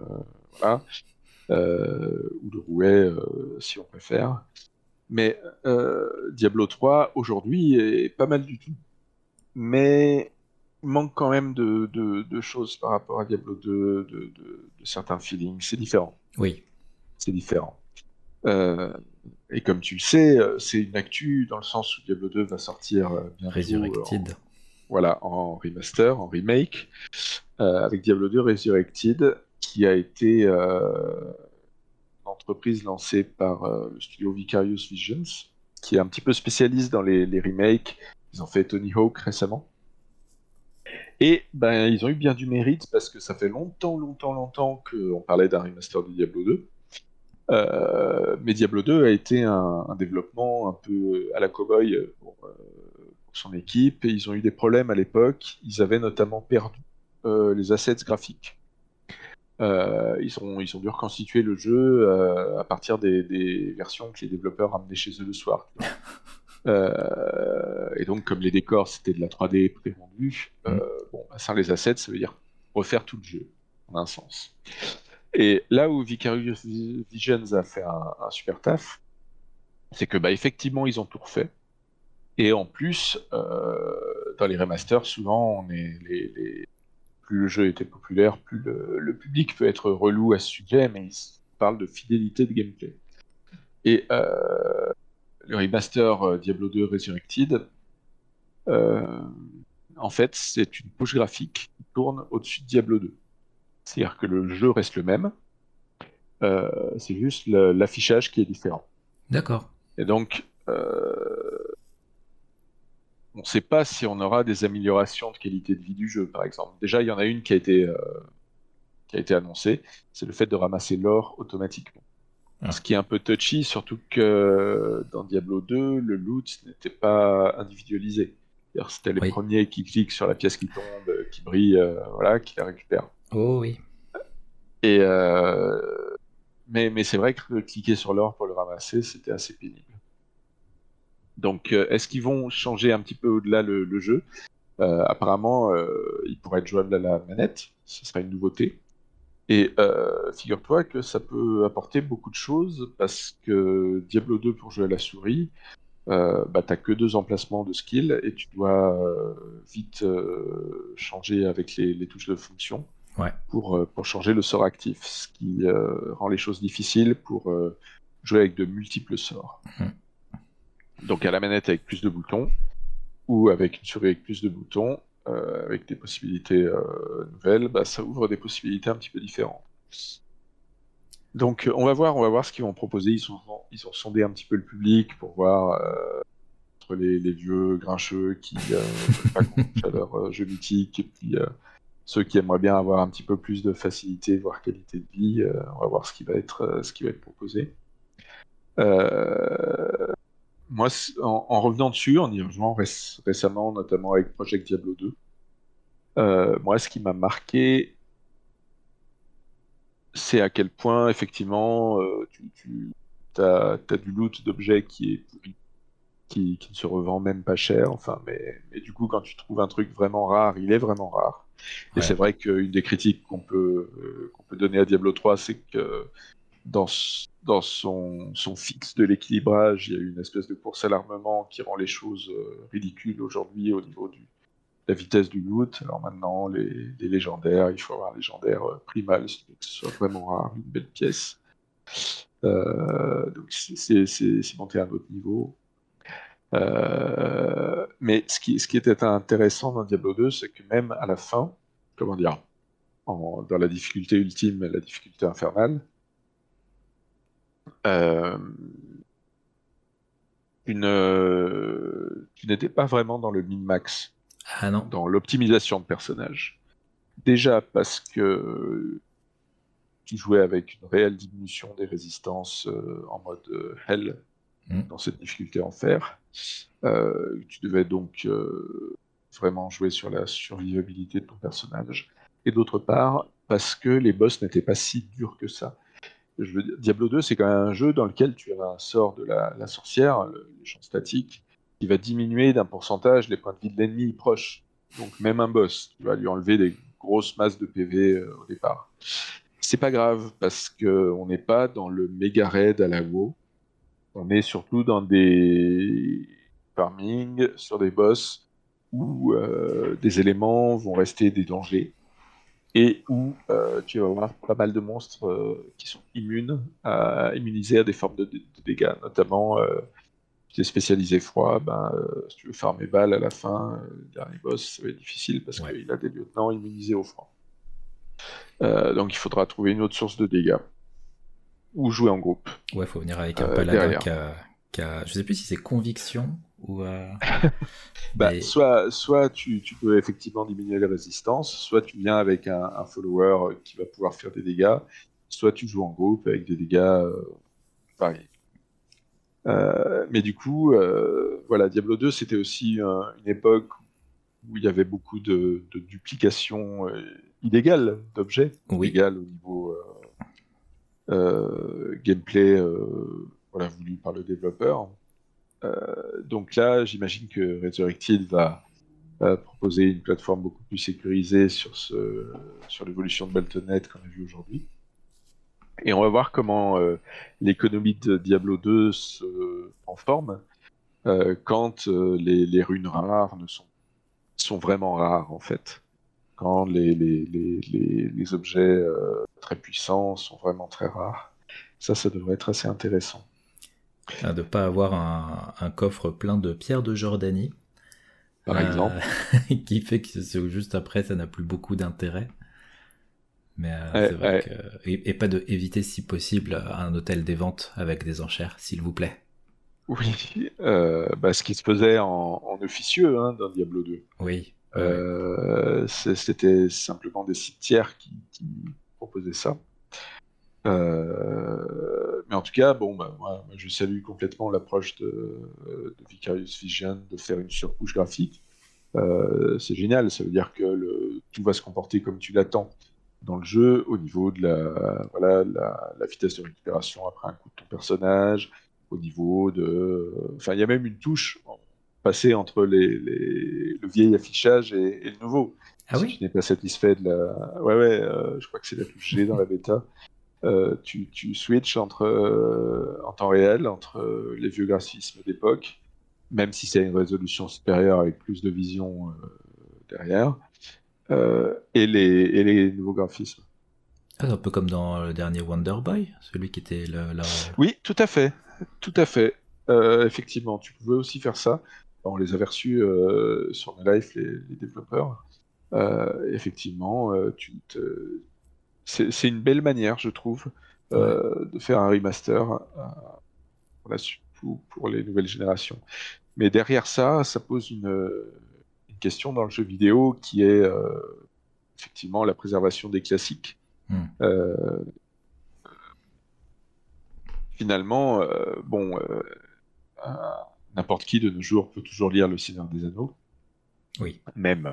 euh, ou le rouet, si on préfère. Mais Diablo 3, aujourd'hui, est pas mal du tout. Mais manque quand même de, choses par rapport à Diablo 2, de, de certains feelings. C'est différent. Oui. C'est différent. Euh, et comme tu le sais, euh, c'est une actu dans le sens où Diablo 2 va sortir euh, bientôt. Resurrected. En, voilà, en remaster, en remake, avec Diablo 2 Resurrected, qui a été une entreprise lancée par le studio Vicarious Visions, qui est un petit peu spécialiste dans les, les remakes. Ils ont fait Tony Hawk récemment. Et ben, ils ont eu bien du mérite parce que ça fait longtemps, longtemps, longtemps qu'on parlait d'un remaster de Diablo 2. Euh, mais Diablo 2 a été un, développement un peu à la cowboy euh, pour, son équipe ils ont eu des problèmes à l'époque. Ils avaient notamment perdu euh, les assets graphiques. ils, ont, ils ont dû reconstituer le jeu à partir des, versions que les développeurs ramenaient chez eux le soir. et donc, comme les décors c'était de la 3D pré-rendue, mm. bon, bah, sans les assets, ça veut dire refaire tout le jeu, en un sens. Et là où Vicarious Visions a fait un, super taf, c'est que bah, effectivement ils ont tout refait. Et en plus, euh, dans les remasters, souvent, on est les, plus le jeu était populaire, plus le, public peut être relou à ce sujet, mais il parle de fidélité de gameplay. Et euh, le remaster euh, Diablo 2 Resurrected, en fait, c'est une couche graphique qui tourne au-dessus de Diablo 2. C'est-à-dire que le jeu reste le même. c'est juste l'affichage qui est différent. D'accord. Et donc, on ne sait pas si on aura des améliorations de qualité de vie du jeu, par exemple. Déjà, il y en a une qui a été, euh, qui a été annoncée, c'est le fait de ramasser l'or automatiquement. Ah. Ce qui est un peu touchy, surtout que dans Diablo 2, le loot n'était pas individualisé. C'était les premiers qui cliquent sur la pièce qui tombe, euh, qui brille, euh, voilà, qui la récupèrent. Oh oui. Et mais, mais c'est vrai que cliquer sur l'or pour le ramasser, c'était assez pénible. Donc, euh, est-ce qu'ils vont changer un petit peu au-delà le, jeu? Euh, Apparemment, euh, il pourrait être jouable à la manette, ce serait une nouveauté. Et figure-toi que ça peut apporter beaucoup de choses parce que Diablo 2 pour jouer à la souris, euh, bah, t'as que deux emplacements de skill et tu dois vite changer avec les, touches de fonction pour, pour changer le sort actif, ce qui rend les choses difficiles pour jouer avec de multiples sorts. Mmh. Donc à la manette avec plus de boutons, ou avec une souris avec plus de boutons, euh, avec des possibilités euh, nouvelles, bah, ça ouvre des possibilités un petit peu différentes. Donc on va voir, on va voir ce qu'ils vont proposer. Ils, ont sondé un petit peu le public pour voir euh, entre les, vieux grincheux qui compte à leur jeu mythique et ceux qui aimeraient bien avoir un petit peu plus de facilité, voire qualité de vie. on va voir ce qui va être, ce qui va être proposé. Euh, moi, en, revenant dessus, en y rejoignant récemment, notamment avec Project Diablo 2, euh, moi, ce qui m'a marqué, c'est à quel point, effectivement, euh, tu, as, du loot d'objets qui est qui, ne se revend même pas cher. Enfin, mais, mais, du coup, quand tu trouves un truc vraiment rare, il est vraiment rare. Et c'est vrai qu'une des critiques qu'on peut, euh, qu'on peut donner à Diablo 3, c'est que dans, dans son, son fixe de l'équilibrage, il y a une espèce de course à l'armement qui rend les choses euh, ridicules aujourd'hui au niveau de la vitesse du loot. Alors maintenant, les, légendaires, il faut avoir un légendaire euh, primal, que ce soit vraiment rare, une belle pièce. Euh, donc c'est monté à un autre niveau. mais ce qui, ce qui était intéressant dans Diablo 2, c'est que même à la fin, comment dire, dans la difficulté ultime, la difficulté infernale, euh, une, euh, tu n'étais pas vraiment dans le min-max. Ah non. Dans l'optimisation de personnage. Déjà parce que tu jouais avec une réelle diminution des résistances euh, en mode hell hmm. dans cette difficulté en fer. tu devais donc vraiment jouer sur la survivabilité de ton personnage. Et d'autre part, parce que les boss n'étaient pas si durs que ça Diablo 2, c'est quand même un jeu dans lequel tu as un sort de la, sorcière, le, champ statique, qui va diminuer d'un pourcentage les points de vie de l'ennemi proche. Donc même un boss, tu vas lui enlever des grosses masses de PV euh, au départ. C'est pas grave parce que on n'est pas dans le méga raid à la WoW. On est surtout dans des farming sur des boss où euh, des éléments vont rester des dangers et où euh, tu vas avoir pas mal de monstres euh, qui sont immunes à immuniser à des formes de, dégâts, notamment euh, si tu es spécialisé froid, ben, si tu veux farmer balles à la fin, le dernier boss, ça va être difficile parce qu'il a des lieutenants immunisés au froid. donc il faudra trouver une autre source de dégâts ou jouer en groupe. Ouais, faut venir avec un paladin qui a, qui a, je sais plus si c'est conviction euh, bah, soit, soit tu, peux effectivement diminuer les résistances, soit tu viens avec un, follower qui va pouvoir faire des dégâts, soit tu joues en groupe avec des dégâts euh, variés. Euh, mais du coup, voilà, Diablo 2, c'était aussi une époque où il y avait beaucoup de, duplication illégale d'objets, oui. illégale au niveau gameplay voilà, voulu par le développeur. Euh, donc là, j'imagine que Resurrected va proposer une plateforme beaucoup plus sécurisée sur, l'évolution de Battle.net qu'on a vu aujourd'hui. Et on va voir comment euh, l'économie de Diablo 2 se euh, quand les, les, runes rares ne sont, vraiment rares en fait. Quand les objets très puissants sont vraiment très rares. Ça, ça devrait être assez intéressant. De ne pas avoir un, coffre plein de pierres de Jordanie. Par exemple. qui fait que juste après, ça n'a plus beaucoup d'intérêt. Mais c'est vrai que... et, pas de éviter si possible un hôtel des ventes avec des enchères, s'il vous plaît. Oui, bah, ce qui se faisait en, officieux hein, dans Diablo 2. Oui. C'était simplement des sites tiers qui, proposaient ça. Mais en tout cas, bon, bah, moi, je salue complètement l'approche de, de, Vicarious Vision de faire une surcouche graphique. c'est génial, ça veut dire que le, tout va se comporter comme tu l'attends dans le jeu au niveau de la, voilà, la, vitesse de récupération après un coup de ton personnage, au niveau de... Enfin, il y a même une touche passée entre les, le vieil affichage et, le nouveau. Ah si oui? tu n'es pas satisfait de la... Ouais, ouais, euh, je crois que c'est la touche G dans la bêta. Euh, tu, tu switches entre, euh, en temps réel entre les vieux graphismes d'époque, même si c'est une résolution supérieure avec plus de vision derrière, euh, et, les, et les nouveaux graphismes. Ah, un peu comme dans le dernier Wonder Boy, celui qui était là. Oui, tout à fait, tout à fait. Euh, effectivement, tu pouvais aussi faire ça. On les a reçus euh, sur mes live, les, développeurs. effectivement, tu c'est une belle manière, je trouve, de faire un remaster pour, pour les nouvelles générations. Mais derrière ça, ça pose une, question dans le jeu vidéo qui est euh, effectivement la préservation des classiques. Hmm. Euh, finalement, euh, bon, n'importe qui de nos jours peut toujours lire Le Seigneur des Anneaux. Oui. Même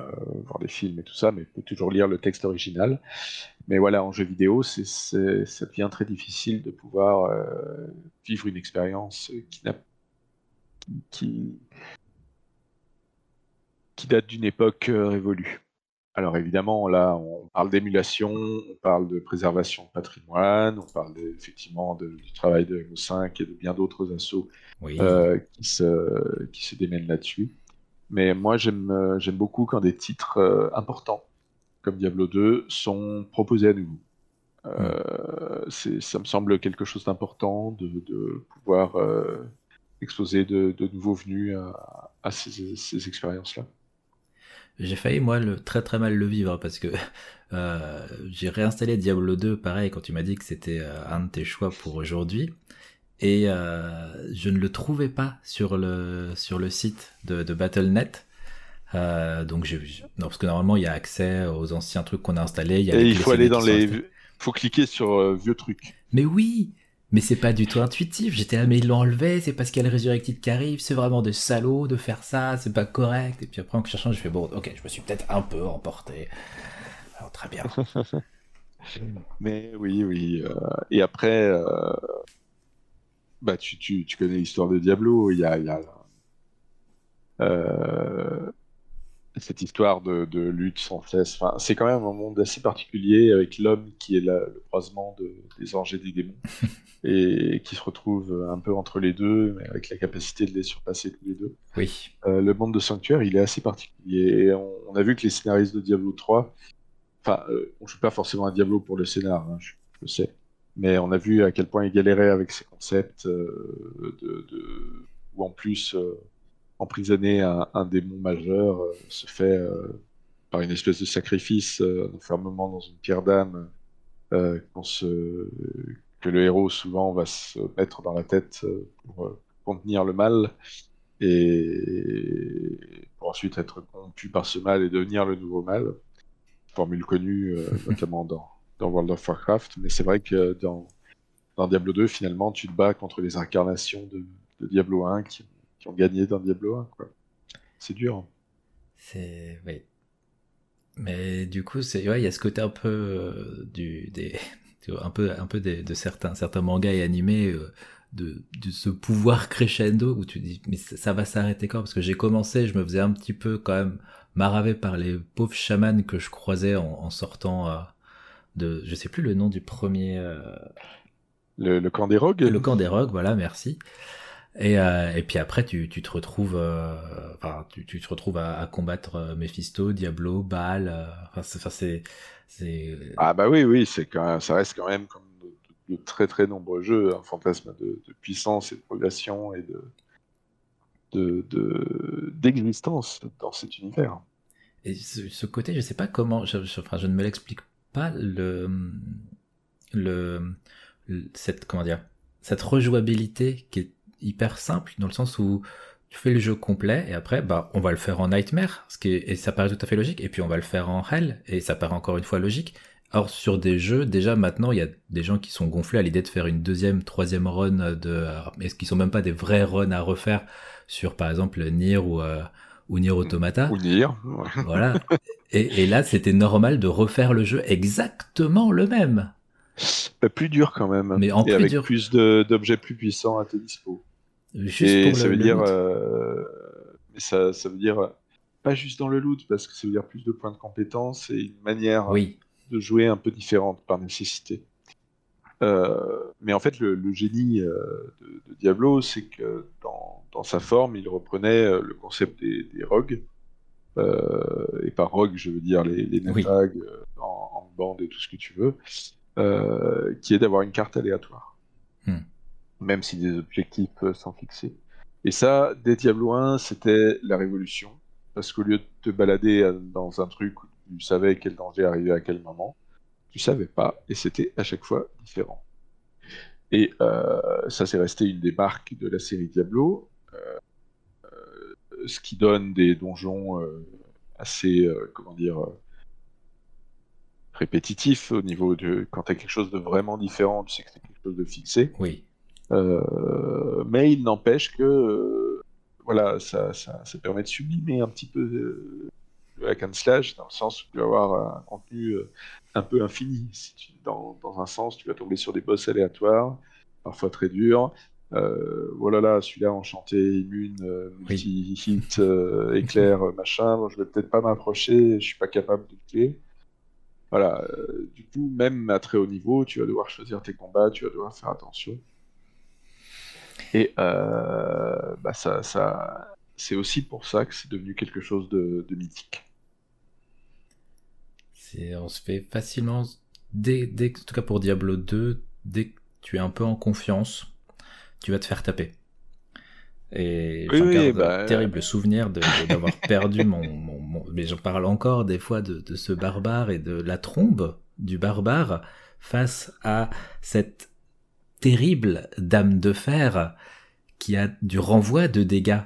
voir des films et tout ça, mais peut toujours lire le texte original. Mais voilà, en jeu vidéo, c'est, ça devient très difficile de pouvoir vivre une expérience qui n'a qui, qui date d'une époque euh, révolue. Alors évidemment, là, on parle d'émulation, on parle de préservation de patrimoine, on parle effectivement du travail de MO5 et de bien d'autres assauts euh, qui, se, qui se démènent là-dessus. Mais moi, j'aime euh, beaucoup quand des titres importants, comme Diablo 2, sont proposés à nouveau. Ça me semble quelque chose d'important de, pouvoir exposer de, nouveaux venus à, ces expériences-là. J'ai failli, moi, le, très très mal le vivre parce que euh, j'ai réinstallé Diablo 2, pareil, quand tu m'as dit que c'était euh, un de tes choix pour aujourd'hui. Et euh, je ne le trouvais pas sur le, sur le site de, de Battle.net. donc j'ai non parce que normalement il y a accès aux anciens trucs qu'on a installés. Il et il faut aller dans les, faut cliquer sur vieux trucs. Mais oui, mais c'est pas du tout intuitif. J'étais là, mais ils l'ont enlevé, c'est parce qu'il y a le Resurrected qui arrive, c'est vraiment de salaud de faire ça, c'est pas correct. Et puis après, en cherchant, je fais bon, ok, je me suis peut-être un peu emporté. Alors, très bien. mais oui, oui. Euh, et après, euh, bah, tu, tu, tu connais l'histoire de Diablo. Il y a, il y a euh, cette histoire de, lutte sans cesse. Enfin, c'est quand même un monde assez particulier avec l'homme qui est le croisement des anges et des démons et qui se retrouve un peu entre les deux, mais avec la capacité de les surpasser tous les deux. Oui. Euh, le monde de Sanctuaire, il est assez particulier. Et on, a vu que les scénaristes de Diablo 3, enfin, euh, on ne joue pas forcément à Diablo pour le scénar, hein, je, le sais, mais on a vu à quel point ils galéraient avec ces concepts euh, où en plus emprisonner un, démon majeur euh, se fait euh, par une espèce de sacrifice, euh, enfermement dans une pierre d'âme, que le héros souvent va se mettre dans la tête pour contenir le mal et pour ensuite être corrompu par ce mal et devenir le nouveau mal. Formule connue notamment dans, dans, World of Warcraft, mais c'est vrai que dans, dans Diablo 2, finalement, tu te bats contre les incarnations de, Diablo 1 qui ont gagné dans Diablo 1. Quoi. C'est dur. C'est oui. Mais du coup, c'est ouais, il y a ce côté un peu euh, du des un peu un peu de certains certains mangas et animés euh, de, de, ce pouvoir crescendo où tu dis mais ça, va s'arrêter quand? Parce que j'ai commencé, je me faisais un petit peu quand même maraver par les pauvres chamans que je croisais en, sortant euh, de je sais plus le nom du premier le, le, camp des rogues le camp des rogues voilà merci et, euh, et puis après, tu, tu te retrouves, euh, enfin, tu, tu, te retrouves à, à combattre euh, Mephisto, Diablo, Baal. Euh, enfin, c'est, c'est. Ah bah oui, oui, c'est quand même, ça reste quand même comme de, très très nombreux jeux, un fantasme de, de, puissance et de progression et de de d'existence dans cet univers. Et ce, ce, côté, je sais pas comment, je, je, enfin, je ne me l'explique pas le, le, cette, comment dire, cette rejouabilité qui est hyper simple dans le sens où tu fais le jeu complet et après bah on va le faire en nightmare ce qui est, et ça paraît tout à fait logique et puis on va le faire en hell et ça paraît encore une fois logique. Or sur des jeux, déjà maintenant, il y a des gens qui sont gonflés à l'idée de faire une deuxième, troisième run de, est-ce qu'ils sont même pas des vrais runs à refaire sur par exemple Nier ou euh, ou Nier Automata. Ou Nier. voilà. Et, et là, c'était normal de refaire le jeu exactement le même. Bah, plus dur quand même. Mais en et plus avec dur. plus d'objets plus puissants à tes dispo. Juste et pour ça le- veut le dire, loot. euh, mais ça, ça veut dire euh, pas juste dans le loot, parce que ça veut dire plus de points de compétence et une manière Oui. de jouer un peu différente par nécessité. Euh, mais en fait, le, le génie euh, de, de Diablo, c'est que dans, dans sa forme, il reprenait euh, le concept des, des rogues. Et par rogue, je veux dire les, les Oui. en, en bande et tout ce que tu veux, qui est d'avoir une carte aléatoire. Hmm. Même si des objectifs sont fixés. Et ça, dès Diablo 1, c'était la révolution. Parce qu'au lieu de te balader dans un truc où tu savais quel danger arrivait à quel moment, tu savais pas, et c'était à chaque fois différent. Et euh, ça, c'est resté une des marques de la série Diablo, euh, euh, ce qui donne des donjons euh, assez, comment dire, répétitifs au niveau de quand tu as quelque chose de vraiment différent, tu sais que c'est quelque chose de fixé. Oui. Mais il n'empêche que voilà, ça, ça, ça permet de sublimer un petit peu hack and slash, dans le sens où tu vas avoir un contenu euh, un peu infini. Si tu- dans, dans un sens, tu vas tomber sur des boss aléatoires, parfois très durs. Euh, voilà, là, celui-là enchanté, immune, euh, multi-hit, euh, éclair, machin. Bon, je vais peut-être pas m'approcher, je suis pas capable de le tuer. Voilà, du coup, même à très haut niveau, tu vas devoir choisir tes combats, tu vas devoir faire attention. Et bah ça, ça, c'est aussi pour ça que c'est devenu quelque chose de, de mythique. C'est, on se fait facilement, dès, dès, en tout cas pour Diablo 2, dès que tu es un peu en confiance, tu vas te faire taper. Et Oui, j'en oui, garde bah, un terrible souvenir de, de- d'avoir perdu mon, mon, mon- mais j'en parle encore des fois de, de ce barbare et de la trombe du barbare face à cette terrible dame de fer qui a du renvoi de dégâts.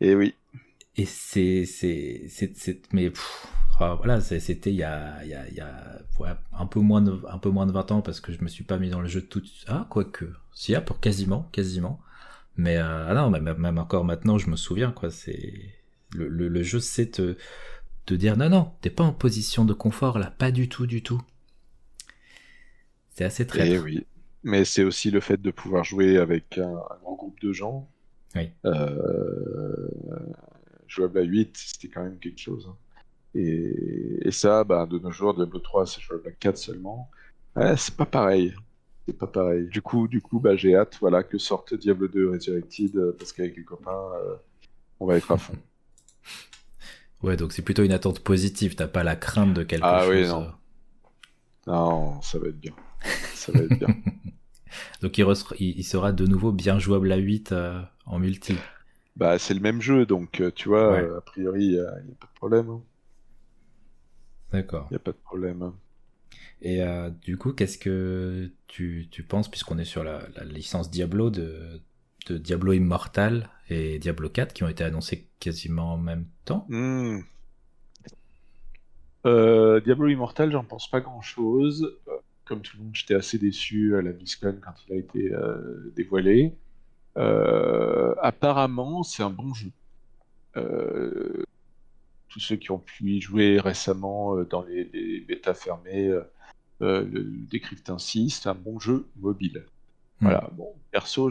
Et oui, Et c'est, c'est, c'est, c'est, mais pff, voilà, c'était il y a, il y a, il y a ouais, un peu moins de, un peu moins de 20 ans parce que je me suis pas mis dans le jeu tout de suite. Ah, quoique, si, ah, pour quasiment, quasiment. Mais euh, ah non, même, même encore maintenant, je me souviens quoi. C'est le, le, le jeu, c'est te, te dire non, non, t'es pas en position de confort là, pas du tout, du tout. C'est assez et traître. oui. Mais c'est aussi le fait de pouvoir jouer avec un, un grand groupe de gens. Oui. Euh, jouable à 8, c'était quand même quelque chose. hein. Et, et ça, bah, de nos jours, Diablo 3, c'est jouable à 4 seulement. Ouais, c'est pas pareil. C'est pas pareil. Du coup, du coup bah, j'ai hâte voilà, que sorte Diablo 2 Resurrected, euh, parce qu'avec les copains, euh, on va être à fond. Ouais, donc c'est plutôt une attente positive. T'as pas la crainte de quelque Ah chose. oui, non. euh. Non, ça va être bien. Ça va être bien. Donc il, sera de nouveau bien jouable à 8 euh, en multi. Bah, c'est le même jeu, donc tu vois, Ouais. euh, a priori, il n'y a pas de problème. hein. D'accord. Il n'y a pas de problème. Et euh, du coup, qu'est-ce que tu, tu penses, puisqu'on est sur la, la licence Diablo, de, de Diablo Immortal et Diablo 4 qui ont été annoncés quasiment en même temps? Hmm. Euh, Diablo Immortal, j'en pense pas grand-chose. Euh, Comme tout le monde, j'étais assez déçu à la BlizzCon quand il a été euh, dévoilé. Apparemment, c'est un bon jeu. Tous ceux qui ont pu y jouer récemment euh, dans les, les bêtas fermées euh, euh, le, le décrivent ainsi. C'est un bon jeu mobile. Hmm. Voilà. Bon, perso,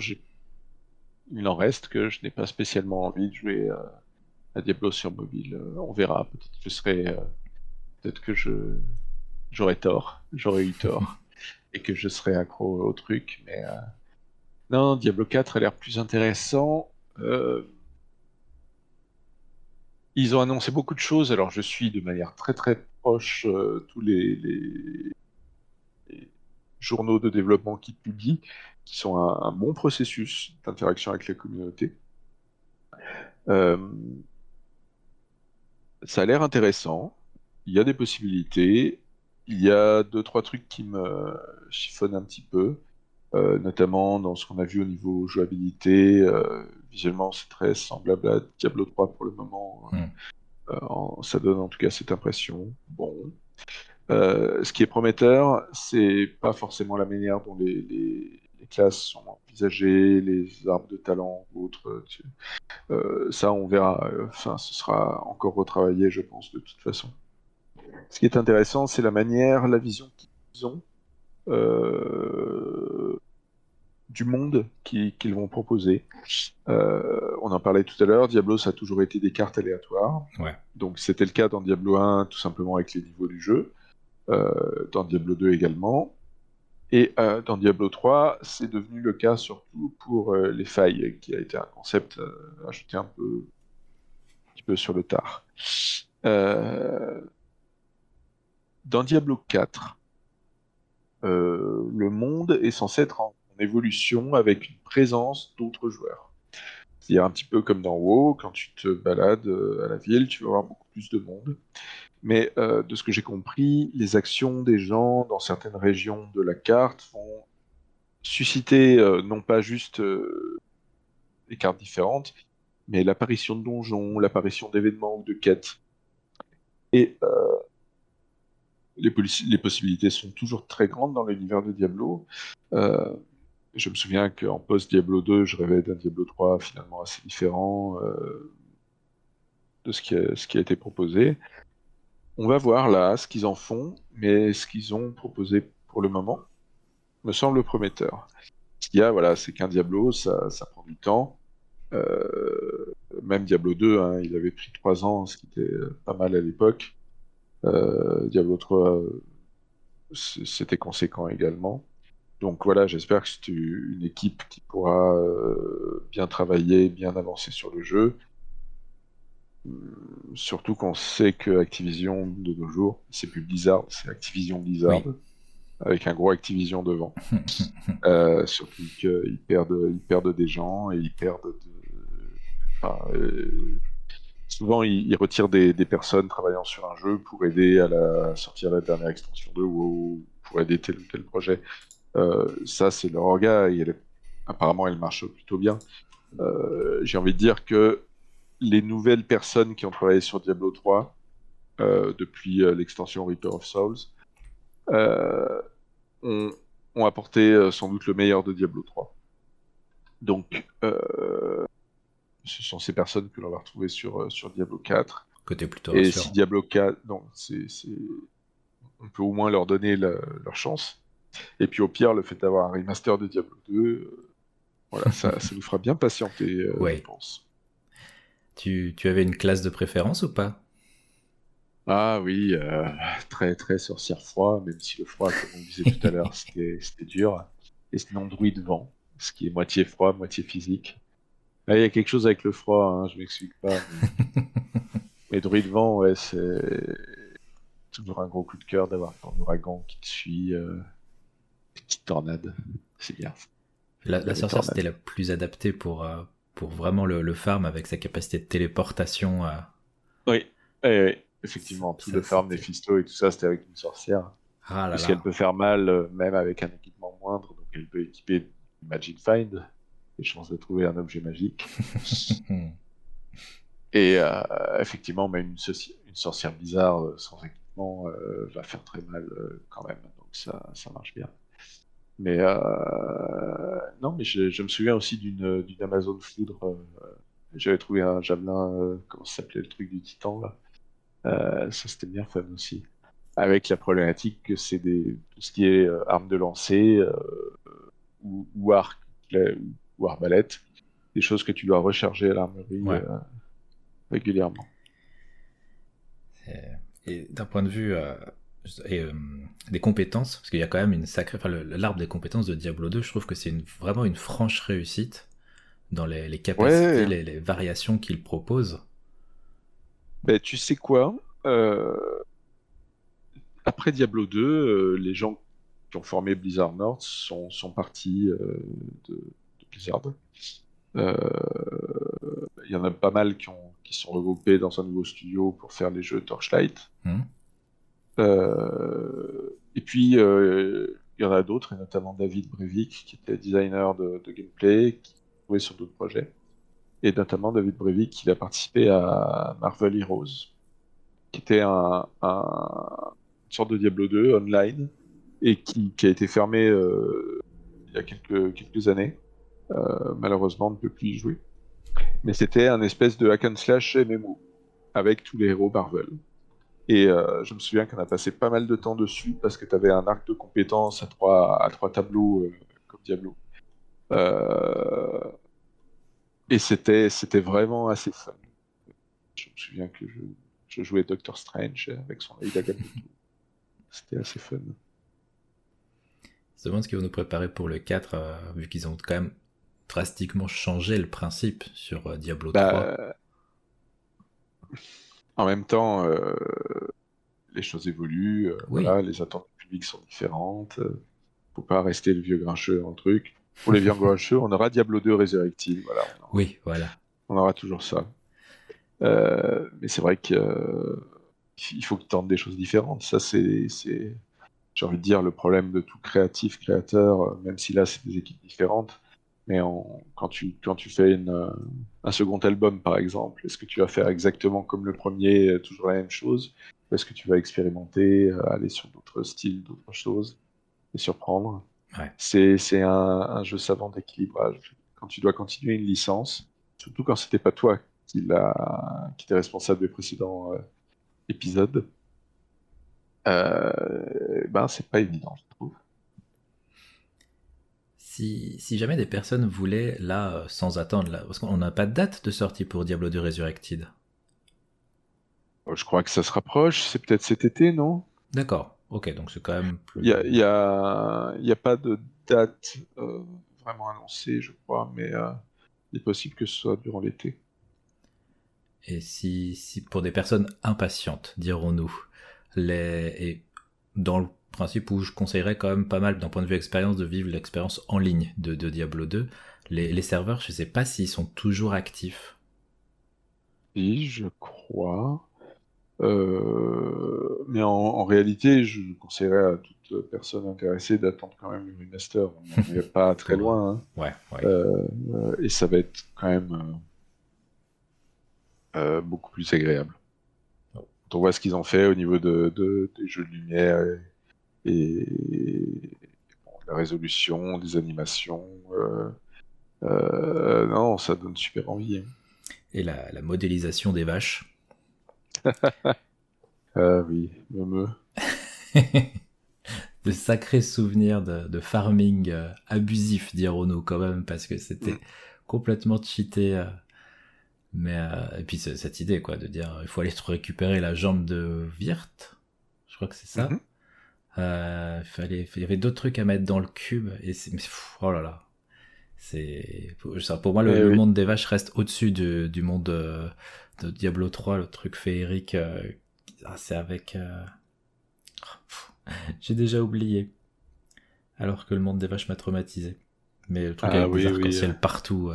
il en reste que je n'ai pas spécialement envie de jouer à Diablo sur mobile. On verra. Peut-être que je serai, peut-être que je j'aurai tort, j'aurai eu tort, et que je serai accro au truc. Mais euh, non, Diablo 4 a l'air plus intéressant. Euh, Ils ont annoncé beaucoup de choses. Alors, je suis de manière très très proche euh, tous les, journaux de développement qui publient, qui sont un, bon processus d'interaction avec la communauté. Euh, ça a l'air intéressant. Il y a des possibilités. il y a deux, trois trucs qui me chiffonnent un petit peu, notamment dans ce qu'on a vu au niveau jouabilité. Visuellement, c'est très semblable à Diablo 3 pour le moment. Hmm. ça donne en tout cas cette impression. Bon. ce qui est prometteur, c'est pas forcément la manière dont les, classes sont envisagées, les armes de talent ou autres. Euh, ça, on verra. Enfin, ce sera encore retravaillé, je pense, de toute façon. Ce qui est intéressant, c'est la manière, la vision qu'ils ont euh, du monde qu'ils vont proposer. Euh, on en parlait tout à l'heure, Diablo, ça a toujours été des cartes aléatoires. Donc c'était le cas dans Diablo 1, tout simplement avec les niveaux du jeu. dans Diablo 2 également. Et euh, dans Diablo 3, c'est devenu le cas surtout pour euh, les failles, qui a été un concept euh, ajouté un peu, un petit peu sur le tard. dans Diablo 4, le monde est censé être en, évolution avec une présence d'autres joueurs. C'est-à-dire un petit peu comme dans WoW, quand tu te balades à la ville, tu vas avoir beaucoup plus de monde. Mais euh, de ce que j'ai compris, les actions des gens dans certaines régions de la carte vont susciter euh, non pas juste euh, des cartes différentes, mais l'apparition de donjons, l'apparition d'événements ou de quêtes. Et les, les, possibilités sont toujours très grandes dans l'univers de Diablo. Je me souviens qu'en post-Diablo 2, je rêvais d'un Diablo 3 finalement assez différent de ce qui, a, ce qui a été proposé. On va voir là ce qu'ils en font, mais ce qu'ils ont proposé pour le moment me semble prometteur. Ce qu'il y a, voilà, c'est qu'un Diablo, ça, prend du temps. Euh, même Diablo 2, hein, il avait pris 3 ans, ce qui était pas mal à l'époque. Euh, Diablo 3, c'était conséquent également. Donc voilà, j'espère que c'est une équipe qui pourra euh, bien travailler, bien avancer sur le jeu. Surtout qu'on sait que Activision de nos jours, c'est plus Blizzard, c'est Activision Blizzard, avec un gros Activision devant. euh, surtout qu'ils perdent, ils perdent des gens et ils perdent. De... Euh, souvent, ils, retirent des, personnes travaillant sur un jeu pour aider à la sortir la dernière extension de WoW, pour aider tel ou tel projet. Euh, ça, c'est leur orga et apparemment, elle marche plutôt bien. Euh, j'ai envie de dire que les nouvelles personnes qui ont travaillé sur Diablo 3 euh, depuis l'extension Reaper of Souls ont, apporté sans doute le meilleur de Diablo 3. Donc, ce sont ces personnes que l'on va retrouver sur, sur Diablo 4. Côté plutôt Et si Diablo 4, non, c'est, on peut au moins leur donner leur chance. Et puis au pire, le fait d'avoir un remaster de Diablo 2, voilà, ça, ça nous fera bien patienter, je pense. Tu, avais une classe de préférence ou pas? Ah oui, euh, très très sorcière froid, même si le froid, comme on disait tout à l'heure, c'était dur. Et sinon druide vent, ce qui est moitié froid, moitié physique. Il y a quelque chose avec le froid, hein, je m'explique pas. Mais, druide vent, ouais, c'est toujours un gros coup de cœur d'avoir ton ouragan qui te suit, euh... petite tornade, c'est bien. La, sorcière, c'était la plus adaptée pour, euh, pour vraiment le, farm avec sa capacité de téléportation. À... Oui, effectivement, tout le farm des fistos et tout ça, c'était avec une sorcière. Ah parce qu'elle peut faire mal euh, même avec un équipement moindre, donc elle peut équiper Magic Find, les chances de trouver un objet magique. et euh, effectivement, même une, une, sorcière bizarre euh, sans équipement va faire très mal quand même, donc ça, ça marche bien. Mais euh, non, mais je, me souviens aussi d'une Amazon Foudre. Euh, j'avais trouvé un javelin, euh, comment ça s'appelait le truc du Titan là. ça c'était bien fun aussi. Avec la problématique que c'est des tout ce qui est arme de lancer ou, ou, arc ou arbalète, des choses que tu dois recharger à l'armerie régulièrement. Et d'un point de vue et euh, des compétences, parce qu'il y a quand même une sacrée, enfin l'arbre des compétences de Diablo 2, je trouve que c'est vraiment une franche réussite dans les, capacités, les, variations qu'il propose. Ben, tu sais quoi euh, Après Diablo 2, euh, les gens qui ont formé Blizzard North sont, sont partis de, de, Blizzard. Il y en a pas mal qui, ont, qui sont regroupés dans un nouveau studio pour faire les jeux Torchlight. Hum. Et puis, il y en a d'autres, et notamment David Brevik, qui était designer de, gameplay, qui trouvait sur d'autres projets. Et notamment David Brevik, qui a participé à Marvel Heroes, qui était un, une sorte de Diablo 2 online, et qui, a été fermé il y a quelques années. malheureusement, on ne peut plus y jouer. Mais c'était un espèce de hack and slash MMO avec tous les héros Marvel. Et euh, je me souviens qu'on a passé pas mal de temps dessus parce que tu avais un arc de compétences à trois, à trois tableaux euh, comme Diablo. Euh, et c'était, c'était vraiment assez fun. Je me souviens que je, jouais Doctor Strange avec son Aida C'était assez fun. C'est demande ce qu'ils vont nous préparer pour le 4, vu qu'ils ont quand même drastiquement changé le principe sur Diablo 3. Bah, en même temps, euh, les choses évoluent, euh, voilà, les attentes publiques sont différentes. Euh, faut pas rester le vieux grincheux en truc. Pour les vieux grincheux, on aura Diablo 2 Resurrected, voilà. oui, voilà. On aura toujours ça. mais c'est vrai qu'il faut qu'ils tentent des choses différentes. Ça, c'est, j'ai envie de dire, le problème de tout créatif, créateur, même si là, c'est des équipes différentes mais quand, tu, quand tu fais une, euh, un second album, par exemple, est-ce que tu vas faire exactement comme le premier, euh, toujours la même chose? Ou est-ce que tu vas expérimenter, euh, aller sur d'autres styles, d'autres choses, et surprendre? C'est un, un, jeu savant d'équilibrage. Quand tu dois continuer une licence, surtout quand c'était pas toi qui, qui était responsable des précédents épisodes, ben c'est pas évident, je trouve. Si, jamais des personnes voulaient, là, euh, sans attendre, là, parce qu'on n'a pas de date de sortie pour Diablo 2 Resurrected. Oh, je crois que ça se rapproche, c'est peut-être cet été, non? D'accord, ok, donc c'est quand même plus... Il n'y a, y a, pas de date euh, vraiment annoncée, je crois, mais euh, il est possible que ce soit durant l'été. Et si, si pour des personnes impatientes, dirons-nous, les... et dans le principe où je conseillerais quand même pas mal d'un point de vue expérience de vivre l'expérience en ligne de, Diablo 2. Les, serveurs, je sais pas s'ils sont toujours actifs. Oui, je crois. Euh, mais en, réalité, je conseillerais à toute personne intéressée d'attendre quand même le remaster. On n'est pas très loin. Hein. Ouais, euh, et ça va être quand même euh, beaucoup plus agréable. Oh. on voit ce qu'ils ont fait au niveau de, des jeux de lumière et la résolution, des animations. Euh, euh, non, ça donne super envie. Hein. Et la, modélisation des vaches. ah oui, me de sacrés souvenirs de, farming euh, abusif, dirons-nous quand même, parce que c'était complètement cheaté. mais et puis cette idée quoi, de dire il faut aller récupérer la jambe de Virt, je crois que c'est ça. Mm-hmm. Euh, fallait, il y avait d'autres trucs à mettre dans le cube et c'est, oh là là, c'est pour moi le, eh monde des vaches reste au-dessus du, du monde de, de, Diablo 3, le truc féerique. Euh, ah, c'est avec, euh, j'ai déjà oublié. Alors que le monde des vaches m'a traumatisé. Mais le truc ah, avec oui, des ciel partout.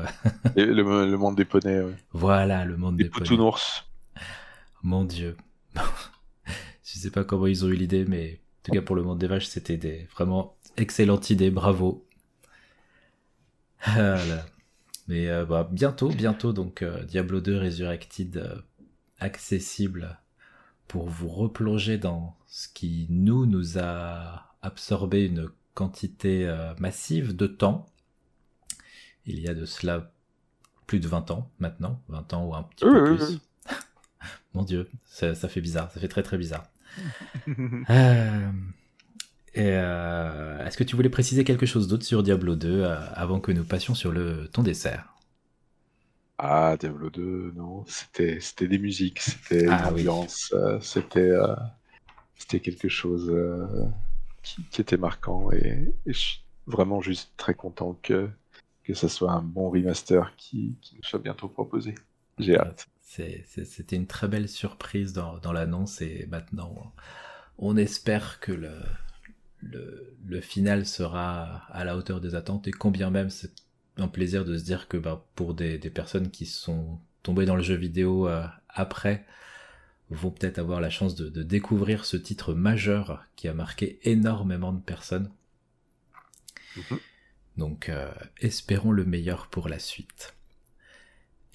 le, le, monde des poneys. Ouais. Voilà, le monde des, des poneys. Mon dieu. Je sais pas comment ils ont eu l'idée, mais tout cas, pour le monde des vaches, c'était des vraiment excellentes idées. Bravo. Mais euh, bah, bientôt, bientôt, donc euh, Diablo 2 Resurrected euh, accessible pour vous replonger dans ce qui nous nous a absorbé une quantité massive de temps. Il y a de cela plus de 20 ans maintenant, 20 ans ou un petit peu plus. Mon dieu, ça, fait bizarre, ça fait très très bizarre. Euh, euh, est-ce que tu voulais préciser quelque chose d'autre sur Diablo 2 euh, avant que nous passions sur le ton dessert? Ah, Diablo 2, non, c'était des musiques, c'était ah, c'était c'était quelque chose qui, était marquant et, je suis vraiment juste très content que que ça soit un bon remaster qui, qui nous soit bientôt proposé. J'ai hâte. C'était une très belle surprise dans, l'annonce et maintenant on espère que le, le, final sera à la hauteur des attentes et combien même c'est un plaisir de se dire que bah, pour des, personnes qui sont tombées dans le jeu vidéo euh, après, vont peut-être avoir la chance de, découvrir ce titre majeur qui a marqué énormément de personnes. Mhm. Donc euh, espérons le meilleur pour la suite.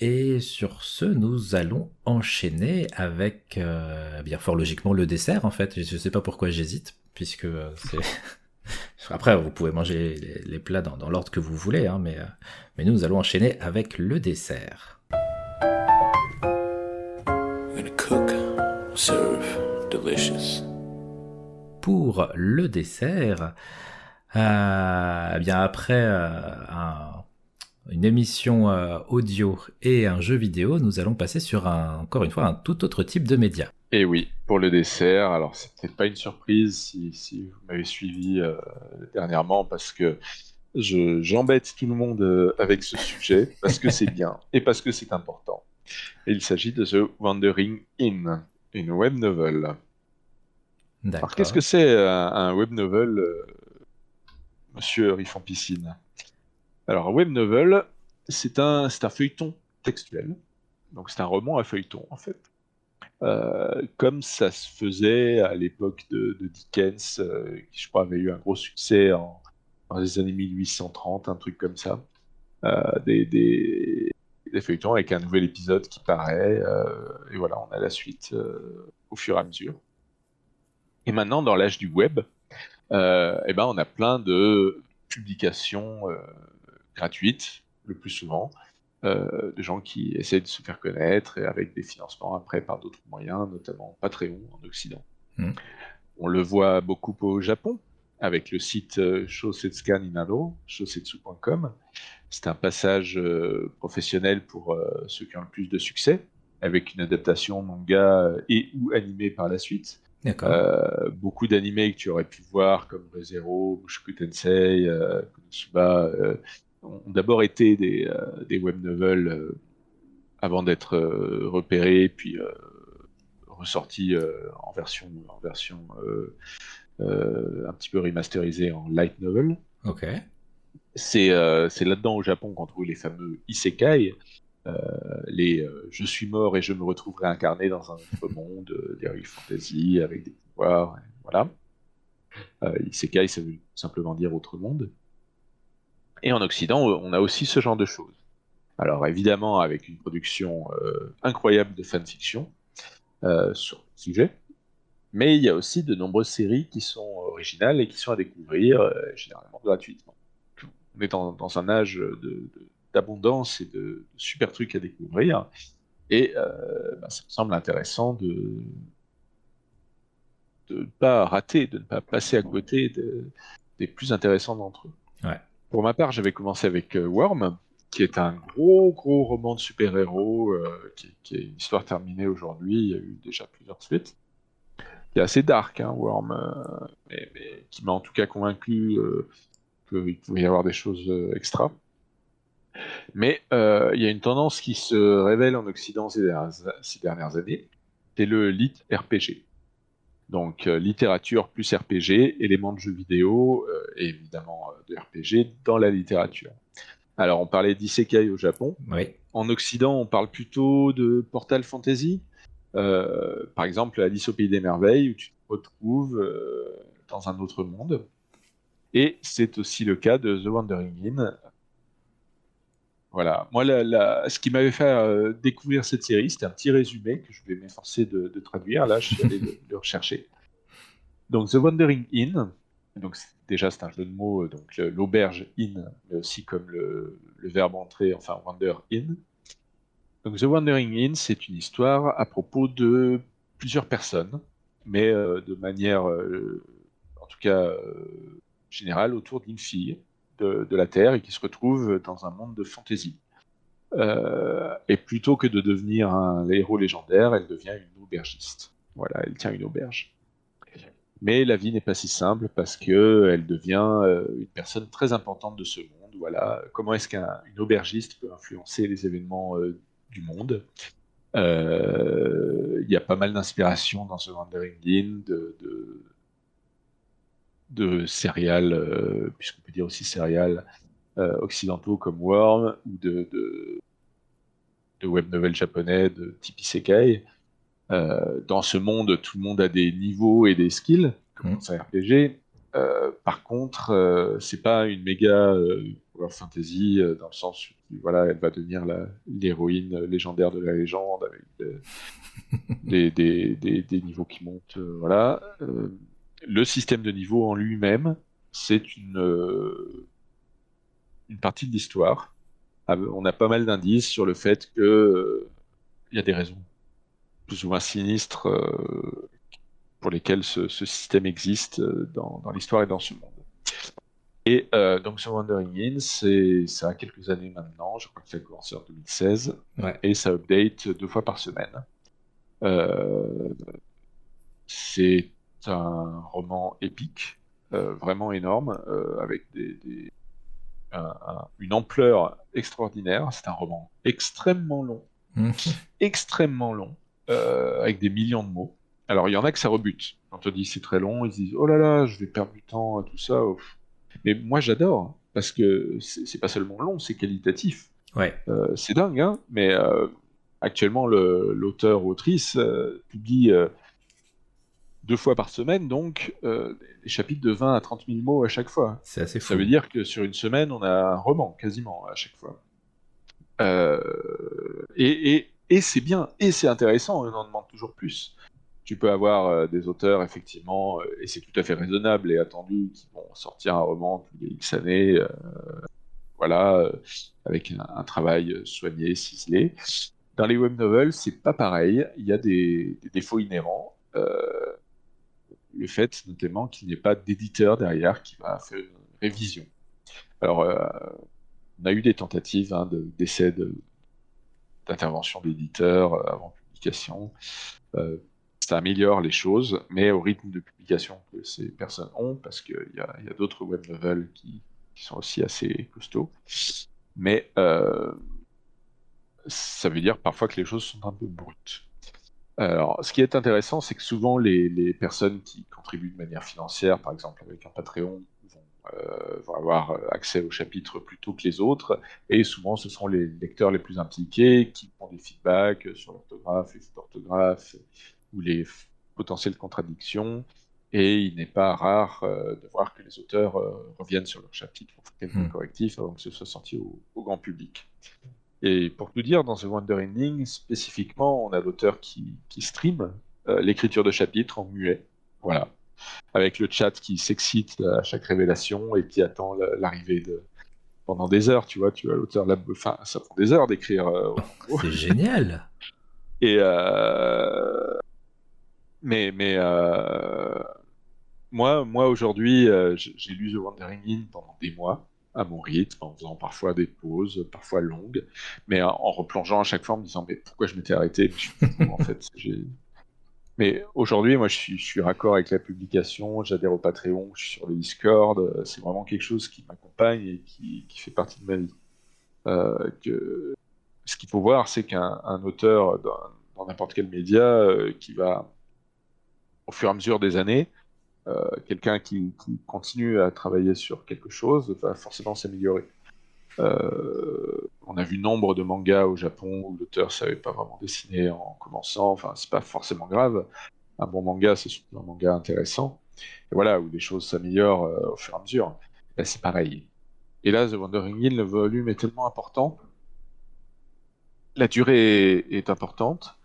Et sur ce, nous allons enchaîner avec, euh, bien fort logiquement, le dessert en fait. Je ne sais pas pourquoi j'hésite, puisque euh, c'est... Après, vous pouvez manger les, plats dans, l'ordre que vous voulez, hein, mais, mais nous, nous allons enchaîner avec le dessert. Pour le dessert, euh, eh bien après euh, une émission euh, audio et un jeu vidéo, nous allons passer sur un, encore une fois un tout autre type de média. Et oui, pour le dessert, alors c'est peut-être pas une surprise si, vous m'avez suivi dernièrement parce que j'embête tout le monde avec ce sujet parce que c'est bien et parce que c'est important. Et il s'agit de The Wandering In, une web novel. Alors qu'est-ce que c'est un, web novel, euh, monsieur Riffon Piscine Alors web novel, c'est un, un feuilleton textuel. Donc c'est un roman à feuilleton en fait. Euh, comme ça se faisait à l'époque de, Dickens, euh, qui je crois avait eu un gros succès dans les années 1830, un truc comme ça. des, des, des feuilletons avec un nouvel épisode qui paraît, euh, et voilà, on a la suite euh, au fur et à mesure. Et maintenant, dans l'âge du web, euh, eh ben, on a plein de publications gratuites, le plus souvent, de gens qui essaient de se faire connaître et avec des financements après par d'autres moyens, notamment Patreon en Occident. Hmm. On le voit beaucoup au Japon, avec le site Shosetsukan Inado, shosetsu.com, c'est un passage euh, professionnel pour euh, ceux qui ont le plus de succès, avec une adaptation manga euh, et ou animé par la suite. beaucoup d'animés que tu aurais pu voir, comme ReZero, Mushoku Tensei, Konosuba, ont d'abord été des, des web novels avant d'être repérés, puis ressortis en version, en version un petit peu remasterisée en light novel. Ok. Euh, c'est là-dedans au Japon qu'on trouve les fameux isekai, euh, les euh, je suis mort et je me retrouve réincarné dans un autre monde, des real fantasy avec des pouvoirs, voilà. isekai, ça veut simplement dire autre monde. Et en Occident, on a aussi ce genre de choses. Alors évidemment, avec une production incroyable de fanfiction sur le sujet, mais il y a aussi de nombreuses séries qui sont originales et qui sont à découvrir, généralement gratuitement on est dans, un âge d'abondance et de, super trucs à découvrir. Et euh, bah, ça me semble intéressant de ne pas rater, de ne pas passer à côté des plus intéressants d'entre eux. Pour ma part, j'avais commencé avec euh, Worm, qui est un gros, gros roman de super-héros, euh, qui, est une histoire terminée aujourd'hui. Il y a eu déjà plusieurs suites. Qui est assez dark, hein, Worm, mais, qui m'a en tout cas convaincu qu'il pouvait y avoir des choses euh, extra. Mais euh, il y a une tendance qui se révèle en Occident ces dernières, années, c'est le lit RPG. Donc euh, littérature plus RPG, éléments de jeux vidéo et évidemment de RPG dans la littérature. Alors on parlait d'isekai au Japon. En Occident, on parle plutôt de Portal Fantasy. par exemple, Alice au Pays des Merveilles, où tu te retrouves dans un autre monde. Et c'est aussi le cas de The Wandering In. Voilà. Moi, ce qui m'avait fait euh, découvrir cette série, c'était un petit résumé que je vais m'efforcer de, traduire. Là, je suis allé le, rechercher. Donc, The Wandering In. Donc, déjà, c'est un jeu de mots, donc l'auberge in, mais aussi comme le, verbe entrer, enfin, wander in. Donc, The Wandering In, c'est une histoire à propos de plusieurs personnes, mais euh, de manière, euh, en tout cas, général autour d'une fille de, la Terre et qui se retrouve dans un monde de fantaisie. Euh, et plutôt que de devenir un héros légendaire, elle devient une aubergiste. Voilà, elle tient une auberge. Mais la vie n'est pas si simple parce que elle devient euh, une personne très importante de ce monde. Voilà, comment est-ce qu'une aubergiste peut influencer les événements euh, du monde? Il y a pas mal d'inspiration dans ce Wandering In de, de céréales, euh, puisqu'on peut dire aussi céréales euh, occidentaux comme Worm, ou de, de, web novel japonais de type Isekai. dans ce monde, tout le monde a des niveaux et des skills, comme dans un RPG. par contre, c'est pas une méga fantasy dans le sens où voilà, elle va devenir l'héroïne légendaire de la légende avec des, des, des, des niveaux qui montent. voilà. Le système de niveau en lui-même, c'est une, une partie de l'histoire. Ah, on a pas mal d'indices sur le fait que il y a des raisons plus ou moins sinistres pour lesquelles ce, système existe dans, dans l'histoire et dans ce monde. Et euh, donc sur Wandering In, c'est ça a quelques années maintenant, je crois que ça a commencé en 2016, et ça update deux fois par semaine. Euh, c'est un roman épique, euh, vraiment énorme, avec des, une ampleur extraordinaire. C'est un roman extrêmement long, mmh. extrêmement long, avec des millions de mots. Alors il y en a que ça rebute. Quand on te dit c'est très long, ils disent oh là là, je vais perdre du temps, tout ça. Mais moi, j'adore, parce que c'est pas seulement long, c'est qualitatif. Ouais. Euh, c'est dingue, hein mais euh, actuellement, l'auteur ou autrice euh, publie deux fois par semaine, donc des chapitres de 20 à 30 000 mots à chaque fois. C'est assez fou. Ça veut dire que sur une semaine, on a un roman, quasiment, à chaque fois. et, et, et c'est bien, et c'est intéressant, on en demande toujours plus tu peux avoir euh, des auteurs, effectivement, euh, et c'est tout à fait raisonnable et attendu, qui vont sortir un roman tous les X années, euh, voilà, avec un, travail soigné, ciselé. Dans les web novels, c'est pas pareil, il y a des, défauts inhérents. Le fait, notamment, qu'il n'y ait pas d'éditeur derrière qui va faire une révision. Alors, on a eu des tentatives hein, d'essais d'intervention d'éditeurs avant publication ça améliore les choses, mais au rythme de publication que ces personnes ont, parce qu'il y a, d'autres web novels qui, sont aussi assez costauds. Mais euh, ça veut dire parfois que les choses sont un peu brutes. Alors, ce qui est intéressant, c'est que souvent les, personnes qui contribuent de manière financière, par exemple avec un Patreon, vont, euh, vont, avoir accès au chapitre plus tôt que les autres, et souvent ce sont les lecteurs les plus impliqués qui font des feedbacks sur l'orthographe, les orthographes, ou les potentielles contradictions, et il n'est pas rare euh, de voir que les auteurs euh, reviennent sur leur chapitre pour faire quelques hmm. correctifs avant que ce soit sorti au, grand public. Et pour tout dire, dans The Wonder Ending, spécifiquement, on a l'auteur qui, qui stream euh, l'écriture de chapitres en muet. Voilà. Avec le chat qui s'excite à chaque révélation et qui attend l'arrivée de, pendant des heures, tu vois, tu vois l'auteur, enfin, ça prend des heures d'écrire. C'est génial. Et euh, mais, mais euh, moi, moi aujourd'hui, euh, j'ai lu The Wandering In pendant des mois, à mon rythme, en faisant parfois des pauses, parfois longues, mais en, replongeant à chaque fois en me disant mais pourquoi je m'étais arrêté? En fait, mais aujourd'hui, moi, je suis, je suis raccord avec la publication, j'adhère au Patreon, je suis sur le Discord, euh, c'est vraiment quelque chose qui m'accompagne et qui, qui, fait partie de ma vie. que... Ce qu'il faut voir, c'est qu'un auteur dans n'importe quel média qui va au fur et à mesure des années, euh, quelqu'un qui, continue à travailler sur quelque chose va forcément s'améliorer. Euh, on a vu nombre de mangas au Japon où l'auteur savait pas vraiment dessiner en commençant. Enfin, c'est pas forcément grave. Un bon manga, c'est surtout un manga intéressant. Et voilà, où les choses s'améliorent euh, au fur et à mesure. Là, c'est pareil. Et là, The Wandering Hill, le volume est tellement important. La durée est importante.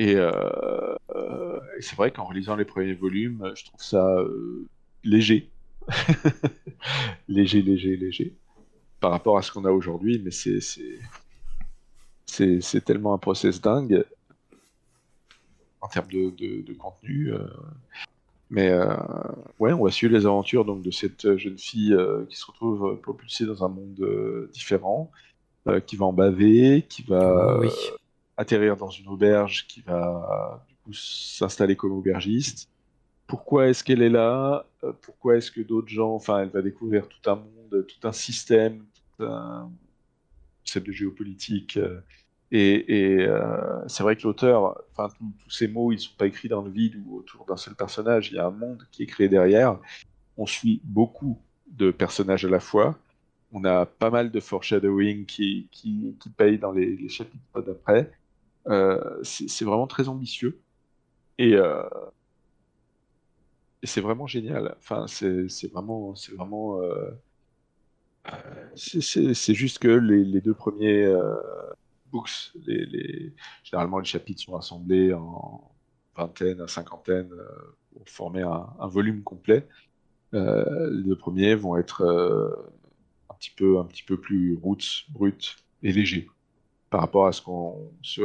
Euh, euh, et, c'est vrai qu'en relisant les premiers volumes, je trouve ça euh, léger. léger, léger, léger. Par rapport à ce qu'on a aujourd'hui, mais c'est, c'est, tellement un process dingue en termes de, contenu. Mais ouais, on va suivre les aventures donc de cette jeune fille qui se retrouve propulsée dans un monde différent, qui va en baver, qui va oui atterrir dans une auberge qui va s'installer comme aubergiste. Pourquoi est-ce qu'elle est là? Euh, Pourquoi est-ce que d'autres gens, enfin, elle va découvrir tout un monde, tout un système, tout un concept de géopolitique. Euh, et, euh, c'est vrai que l'auteur, enfin, tous ces mots, ils sont pas écrits dans le vide ou autour d'un seul personnage. Il y a un monde qui est créé derrière. On suit beaucoup de personnages à la fois. On a pas mal de foreshadowing qui, qui, payent dans les chapitres d'après. C'est vraiment très ambitieux. Et, et c'est vraiment génial. Enfin, c'est vraiment, c'est vraiment, c'est juste que les, deux premiers books, généralement les chapitres sont assemblés en vingtaine à cinquantaine pour former un, volume complet. les deux premiers vont être un petit peu, un petit peu plus roots, brut et léger par rapport à ce,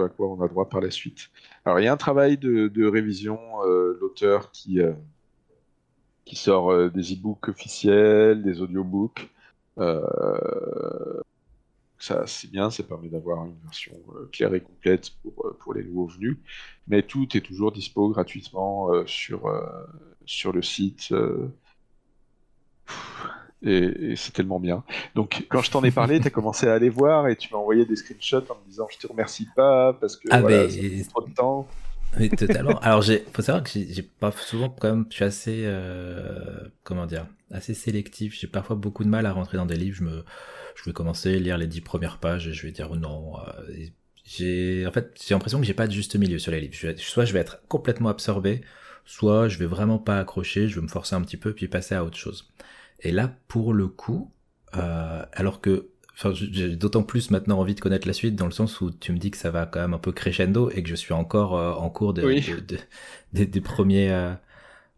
à quoi on a droit par la suite. Alors, il y a un travail de, révision, euh, l'auteur qui, euh, sort euh, des e-books officiels, des audiobooks. ça, c'est bien, ça permet d'avoir une version claire et complète pour, pour les nouveaux venus. Mais tout est toujours dispo gratuitement sur, sur le site et, c'est tellement bien. Donc, quand je t'en ai parlé, tu as commencé à aller voir et tu m'as envoyé des screenshots en me disant Je te remercie pas parce que ah voilà, trop de temps. Mais totalement. Alors, il faut savoir que j'ai pas souvent, quand même, je suis assez, euh, comment dire, assez sélectif. J'ai parfois beaucoup de mal à rentrer dans des livres. Je, me, je vais commencer à lire les dix premières pages et je vais dire non. Euh, j'ai, en fait, j'ai l'impression que j'ai pas de juste milieu sur les livres. soit je vais être complètement absorbé, soit je vais vraiment pas accrocher, je vais me forcer un petit peu puis passer à autre chose. Et là, pour le coup, euh, alors que j'ai d'autant plus maintenant envie de connaître la suite dans le sens où tu me dis que ça va quand même un peu crescendo et que je suis encore euh, en cours de, des premiers. Euh,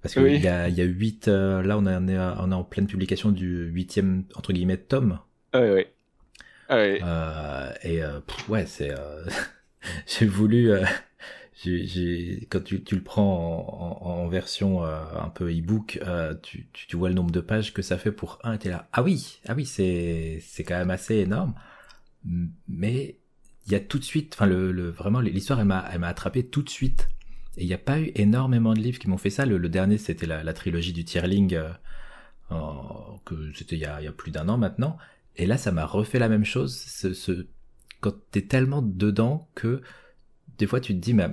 parce qu'il y, a, y a huit. là, on, est, on est en pleine publication du huitième entre guillemets tome. Ah oui, oui. Ah et ouais, c'est. j'ai voulu quand tu, le prends en, version euh, un peu e-book, euh, tu, vois le nombre de pages que ça fait pour un, et t'es là. Ah oui, ah oui, c'est c'est quand même assez énorme. Mais il y a tout de suite, enfin le, le vraiment l'histoire elle m'a attrapé tout de suite. Et il n'y a pas eu énormément de livres qui m'ont fait ça. Le, dernier c'était la, la, trilogie du Tierling, euh, que c'était il y a, il y a plus d'un an maintenant. Et là ça m'a refait la même chose. Ce, ce, quand t'es tellement dedans que des fois tu te dis, mais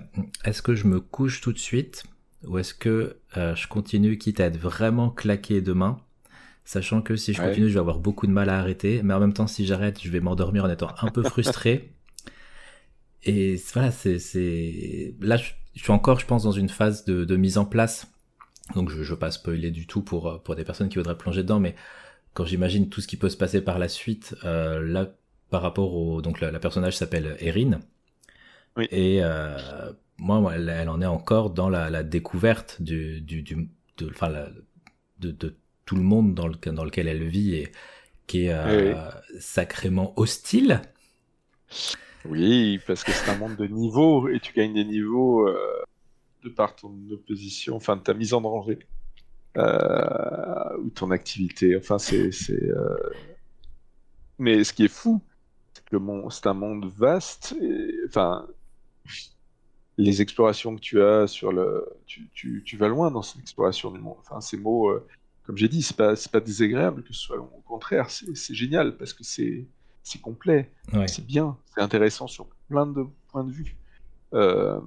est-ce que je me couche tout de suite ou est-ce que euh, je continue quitte à être vraiment claqué demain, sachant que si je continue, je vais avoir beaucoup de mal à arrêter, mais en même temps, si j'arrête, je vais m'endormir en étant un peu frustré. Et voilà, c'est, là, je, suis encore, je pense, dans une phase de, mise en place. Donc, je ne veux pas spoiler du tout pour, pour des personnes qui voudraient plonger dedans, mais quand j'imagine tout ce qui peut se passer par la suite, euh, là, par rapport au, donc la, la personnage s'appelle Erin, et euh, moi, elle, en est encore dans la, découverte du, du, du de, enfin, de, de, tout le monde dans, le, dans lequel elle vit et qui est euh, sacrément hostile. Oui, parce que c'est un monde de niveaux et tu gagnes des niveaux euh, de par ton opposition, enfin de ta mise en danger ou ton activité. Enfin, c'est. Mais ce qui est fou, c'est que c'est un monde vaste. Et, enfin, les explorations que tu as sur le. Tu, tu, tu vas loin dans cette exploration du monde. Enfin, ces mots, euh, comme j'ai dit, c'est pas, pas désagréable que ce soit. Au contraire, c'est génial parce que c'est complet, c'est bien, c'est intéressant sur plein de points de vue. Euh,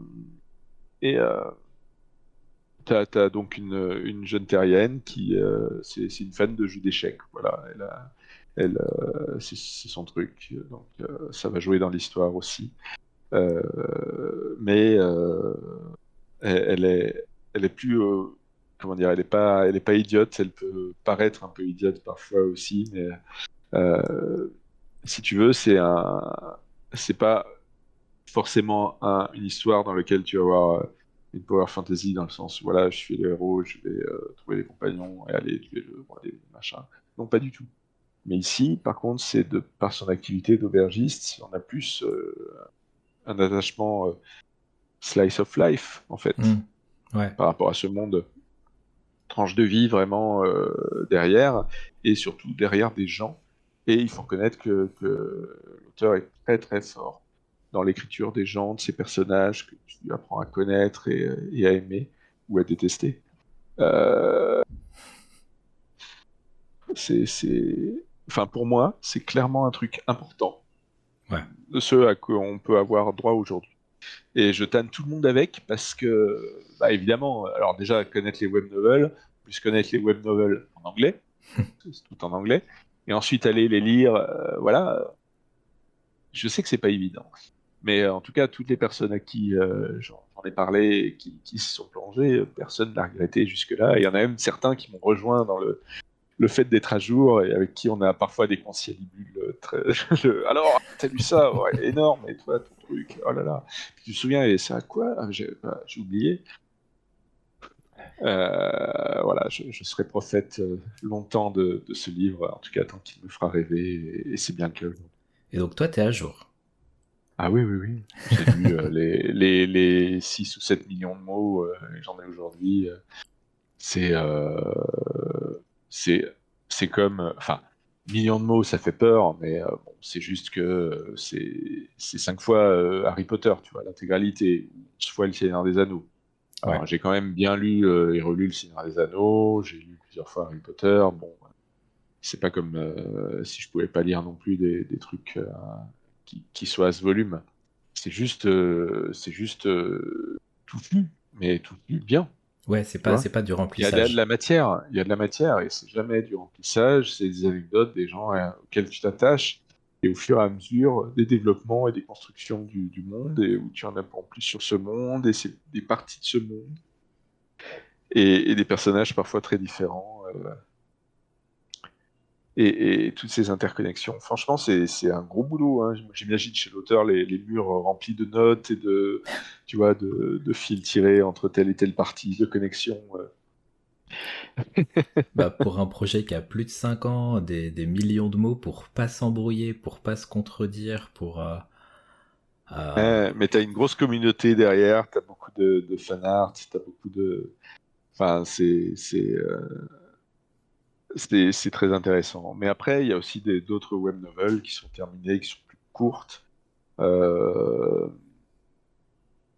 et euh, tu as, donc une, une, jeune terrienne qui. Euh, c'est une fan de jeux d'échecs. Voilà, elle elle, c'est son truc, donc ça va jouer dans l'histoire aussi. Euh, mais euh, elle, est, elle est plus euh, comment dire, elle est pas, pas idiote. Elle peut paraître un peu idiote parfois aussi, mais si tu veux, c'est un, c'est pas forcément une histoire dans laquelle tu vas avoir une power fantasy dans le sens voilà, je suis le héros, je vais trouver les compagnons et aller tuer le roi des machins. Non, pas du tout. Mais ici, par contre, c'est de par son activité d'aubergiste, on a plus un attachement euh, slice of life, en fait, mm. par rapport à ce monde. Tranche de vie vraiment euh, derrière, et surtout derrière des gens. Et il faut reconnaître que, l'auteur est très très fort dans l'écriture des gens, de ces personnages que tu apprends à connaître et, à aimer ou à détester. Euh, c'est, enfin pour moi, c'est clairement un truc important de ceux à quoi on peut avoir droit aujourd'hui. Et je tanne tout le monde avec parce que, bah, évidemment, alors déjà connaître les web novels, plus connaître les web novels en anglais, c'est tout en anglais, et ensuite aller les lire, euh, voilà. Je sais que c'est pas évident, Mais en tout cas, toutes les personnes à qui j'en ai parlé, qui, qui se sont plongées, personne n'a regretté jusque-là. Il y en a même certains qui m'ont rejoint dans le, le fait d'être à jour et avec qui on a parfois des conciliabules très. Alors, t'as lu ça ouais, Énorme, et toi, ton truc, oh là là. tu te souviens, et c'est à quoi ah, bah, J'ai oublié. Euh, voilà, je, serai prophète euh, longtemps de, ce livre, en tout cas tant qu'il me fera rêver, et, c'est bien le cas. Et donc toi, tu es à jour Ah oui, oui, oui. J'ai lu euh, les, les, les, 6 ou 7 millions de mots, j'en ai aujourd'hui. c'est c'est c'est comme, enfin, millions de mots, ça fait peur, mais bon, c'est juste que c'est c'est cinq fois Harry Potter, tu vois, l'intégralité, 11 fois le Seigneur des Anneaux. J'ai quand même bien lu euh, et relu Le Seigneur des Anneaux, j'ai lu plusieurs fois Harry Potter. Bon, c'est pas comme euh, si je pouvais pas lire non plus des, trucs euh, qui, soient à ce volume. C'est juste, c'est juste tout lu, mais tout lu bien. Ouais, c'est pas, c'est pas du remplissage. Il y a de la matière, il y a de la matière et c'est jamais du remplissage, c'est des anecdotes, des gens auxquels tu t'attaches et au fur et à mesure des développements et des constructions du, monde, et où tu en apprends plus sur ce monde, et c'est des parties de ce monde, et, des personnages parfois très différents, euh, et, toutes ces interconnexions. Franchement, c'est un gros boulot. Hein. J'imagine chez l'auteur les, murs remplis de notes et de, tu vois, de, de fils tirés entre telle et telle partie de connexion. Euh. bah, pour un projet qui a plus de 5 ans, des, millions de mots pour pas s'embrouiller, pour pas se contredire, pour. Euh, euh, mais tu as une grosse communauté derrière, tu as beaucoup de, de fan art, tu as beaucoup de. Enfin, c'est. Euh, c'est très intéressant. Mais après, il y a aussi d'autres web novels qui sont terminées, qui sont plus courtes. Euh,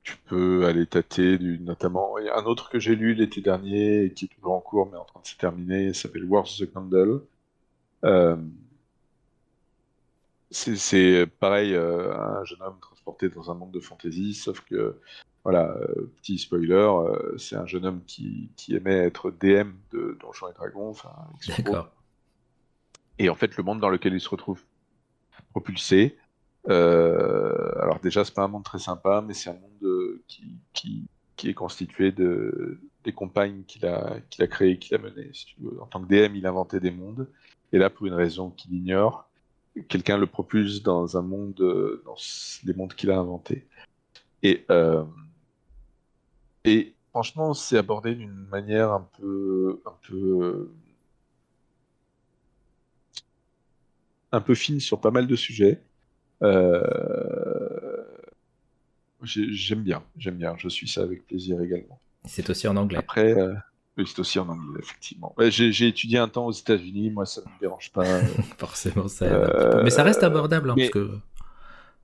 tu peux aller tâter, notamment. Il y a un autre que j'ai lu l'été dernier, qui est toujours en cours, mais en train de se terminer, s'appelle Wars the Candle. Euh, c'est pareil, euh, un jeune homme transporté dans un monde de fantasy, sauf que, voilà, euh, petit spoiler, c'est un jeune homme qui, qui, aimait être DM de Donjons et Dragons. D'accord. Et en fait, le monde dans lequel il se retrouve propulsé, euh, alors déjà, c'est pas un monde très sympa, mais c'est un monde euh, qui, qui, qui, est constitué de des compagnes qu'il a, qu'il a créées, qu'il a menées. Si tu veux. En tant que DM, il inventait des mondes, et là, pour une raison qu'il ignore, quelqu'un le propulse dans un monde, euh, dans les mondes qu'il a inventés. Et, euh, et franchement, c'est abordé d'une manière un peu, un peu, un peu fine sur pas mal de sujets. Euh, j'aime bien, j'aime bien, je suis ça avec plaisir également. C'est aussi en anglais. Après, euh, oui, c'est aussi en anglais, effectivement. j'ai étudié un temps aux États-Unis, moi ça ne me dérange pas. Forcément, ça Mais ça reste abordable, hein, parce que.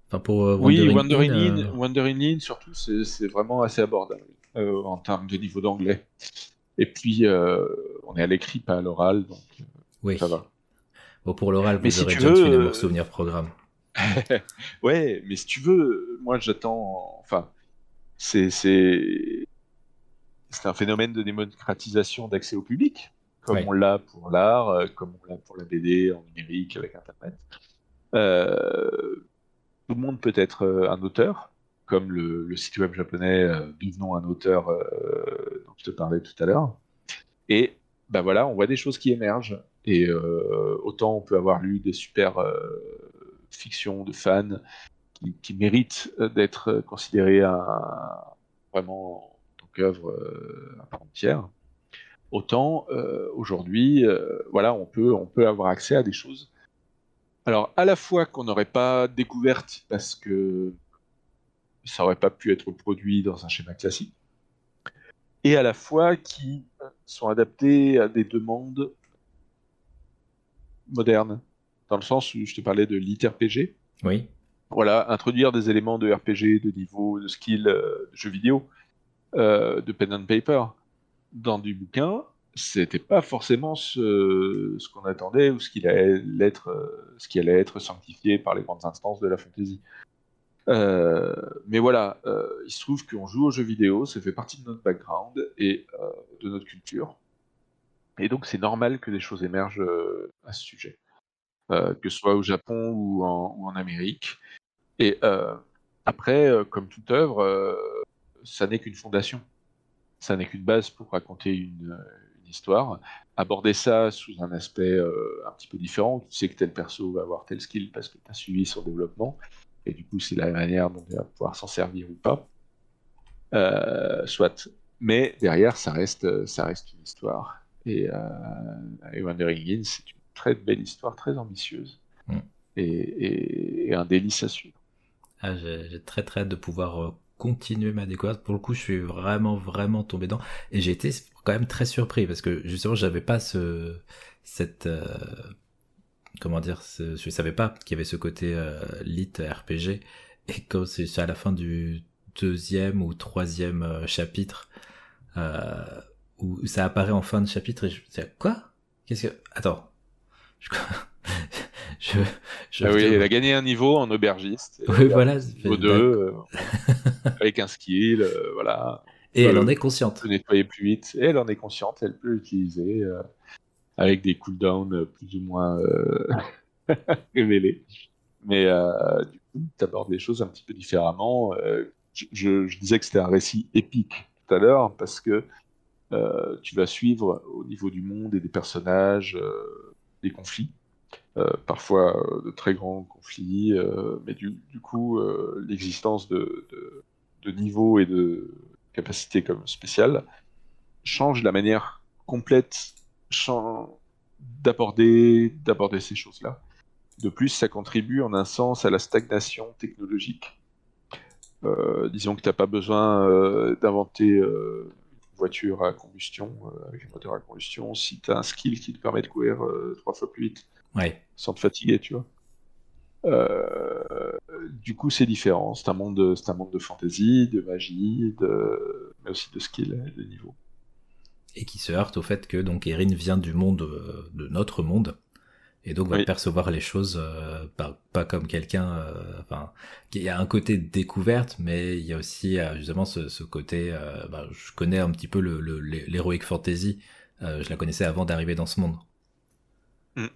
Enfin, pour euh, oui, Wandering In, surtout, c'est vraiment assez abordable en termes de niveau d'anglais. Et puis, on est à l'écrit, pas à l'oral, donc oui. ça va. Bon, pour l'oral, vous aurez déjà veux, mon souvenir programme. ouais, mais si tu veux, moi j'attends. Enfin, c'est c'est un phénomène de démocratisation d'accès au public, comme on l'a pour l'art, euh, comme on l'a pour la BD en numérique avec Internet. Euh, tout le monde peut être euh, un auteur, comme le, site web japonais Devenons un auteur dont je te parlais tout à l'heure. Et ben voilà, on voit des choses qui émergent. Et autant on peut avoir lu des super fiction de fans qui, qui mérite euh, d'être euh, considéré vraiment en tant qu'œuvre euh, à part entière. Autant aujourd'hui, voilà, on peut, on peut avoir accès à des choses. Alors, à la fois qu'on n'aurait pas découvertes parce que ça n'aurait pas pu être produit dans un schéma classique, et à la fois qui sont adaptés à des demandes modernes dans le sens où je te parlais de l'ITRPG. Oui. Voilà, introduire des éléments de RPG, de niveau, de skill, euh, de jeux vidéo, euh, de pen and paper dans du bouquin, c'était pas forcément ce, ce qu'on attendait ou ce, qu'il allait être, euh, ce qui allait être sanctifié par les grandes instances de la fantasy. Mais voilà, il se trouve qu'on joue aux jeux vidéo, ça fait partie de notre background et de notre culture. Et donc c'est normal que des choses émergent à ce sujet. Euh, que ce soit au Japon ou en, Amérique. Et euh, après, comme toute œuvre, ça n'est qu'une fondation. Ça n'est qu'une base pour raconter une, histoire. Aborder ça sous un aspect un petit peu différent. Tu sais que tel perso va avoir tel skill parce que tu as suivi son développement. Et du coup, c'est la manière dont il va pouvoir s'en servir ou pas. soit. Mais derrière, ça reste, ça reste une histoire. Et, euh, Wandering c'est une très belle histoire, très ambitieuse. Mm. Et, un délice à suivre. Ah, j'ai très très hâte de pouvoir euh, continuer ma découverte. Pour le coup, je suis vraiment vraiment tombé dedans et j'ai été quand même très surpris parce que justement, j'avais pas ce cette euh, comment dire, je savais pas qu'il y avait ce côté euh, lit RPG et quand c'est à la fin du deuxième ou troisième euh, chapitre où ça apparaît en fin de chapitre et je me disais quoi? Qu'est-ce que attends je... je, je ah oui, elle a gagné un niveau en aubergiste. Oui, voilà. Au deux, euh, avec un skill, euh, voilà. Et elle en est consciente. nettoyer plus vite. Et elle en est consciente, elle peut l'utiliser euh, avec des cooldowns plus ou moins révélés. Mais du coup, tu abordes les choses un petit peu différemment. Je, disais que c'était un récit épique tout à l'heure parce que tu vas suivre au niveau du monde et des personnages des conflits. Euh, parfois euh, de très grands conflits, euh, mais du, coup, l'existence de, de, niveaux et de capacités comme spéciales change la manière complète d'aborder d'aborder ces choses-là. De plus, ça contribue en un sens à la stagnation technologique. disons que tu n'as pas besoin d'inventer une voiture à combustion, avec un moteur à combustion, si tu as un skill qui te permet de courir trois fois plus vite ouais. sans te fatiguer, tu vois. Euh, du coup, c'est différent. C'est un monde, de, c'est un monde de fantasy, de magie, de, mais aussi de skill de niveau. Et qui se heurte au fait que donc Erin vient du monde, euh, de notre monde, et donc va percevoir les choses euh, pas, comme quelqu'un. enfin, il y a un côté découverte, mais il y a aussi justement ce, côté. Bah, je connais un petit peu le, l'heroic fantasy. je la connaissais avant d'arriver dans ce monde. Mmh.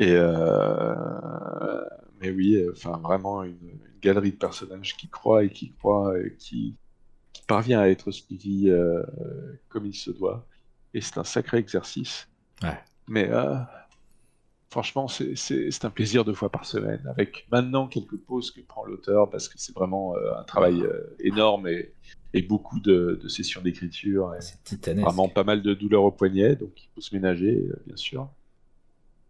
Et euh, mais oui, enfin vraiment une, galerie de personnages qui croient et qui croient et qui parvient à être suivi euh, comme il se doit. Et c'est un sacré exercice. Ouais. Mais euh, franchement, c'est un plaisir deux fois par semaine, avec maintenant quelques pauses que prend l'auteur parce que c'est vraiment un travail énorme et, et beaucoup de, sessions d'écriture. Vraiment pas mal de douleurs au poignet, donc il faut se ménager, euh, bien sûr.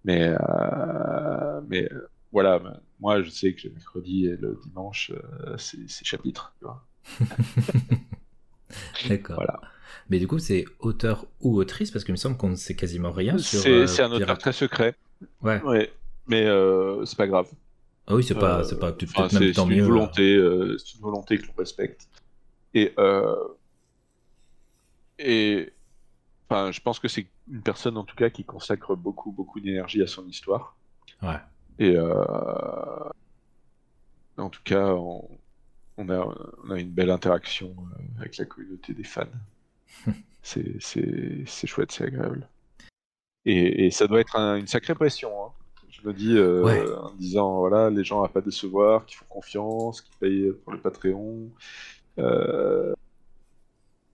Mais, euh, mais euh, voilà, moi je sais que le mercredi et le dimanche, c'est chapitres. D'accord. Voilà. Mais du coup, c'est auteur ou autrice Parce qu'il me semble qu'on ne sait quasiment rien sur. C'est un auteur très secret. Ouais. ouais. Mais c'est pas grave. Ah oui, c'est pas, c'est pas peut-être même tant mieux. Une volonté, c'est une volonté que l'on respecte. Et, euh, et enfin, je pense que c'est une personne en tout cas qui consacre beaucoup, beaucoup d'énergie à son histoire. Ouais. Et euh, en tout cas, on, on, a, on, a, une belle interaction euh, avec la communauté des fans. c'est chouette, c'est agréable. Et, et, ça doit être une sacrée pression. Hein. Je me dis euh, en disant voilà, les gens à pas décevoir, qui font confiance, qui payent pour le Patreon, euh,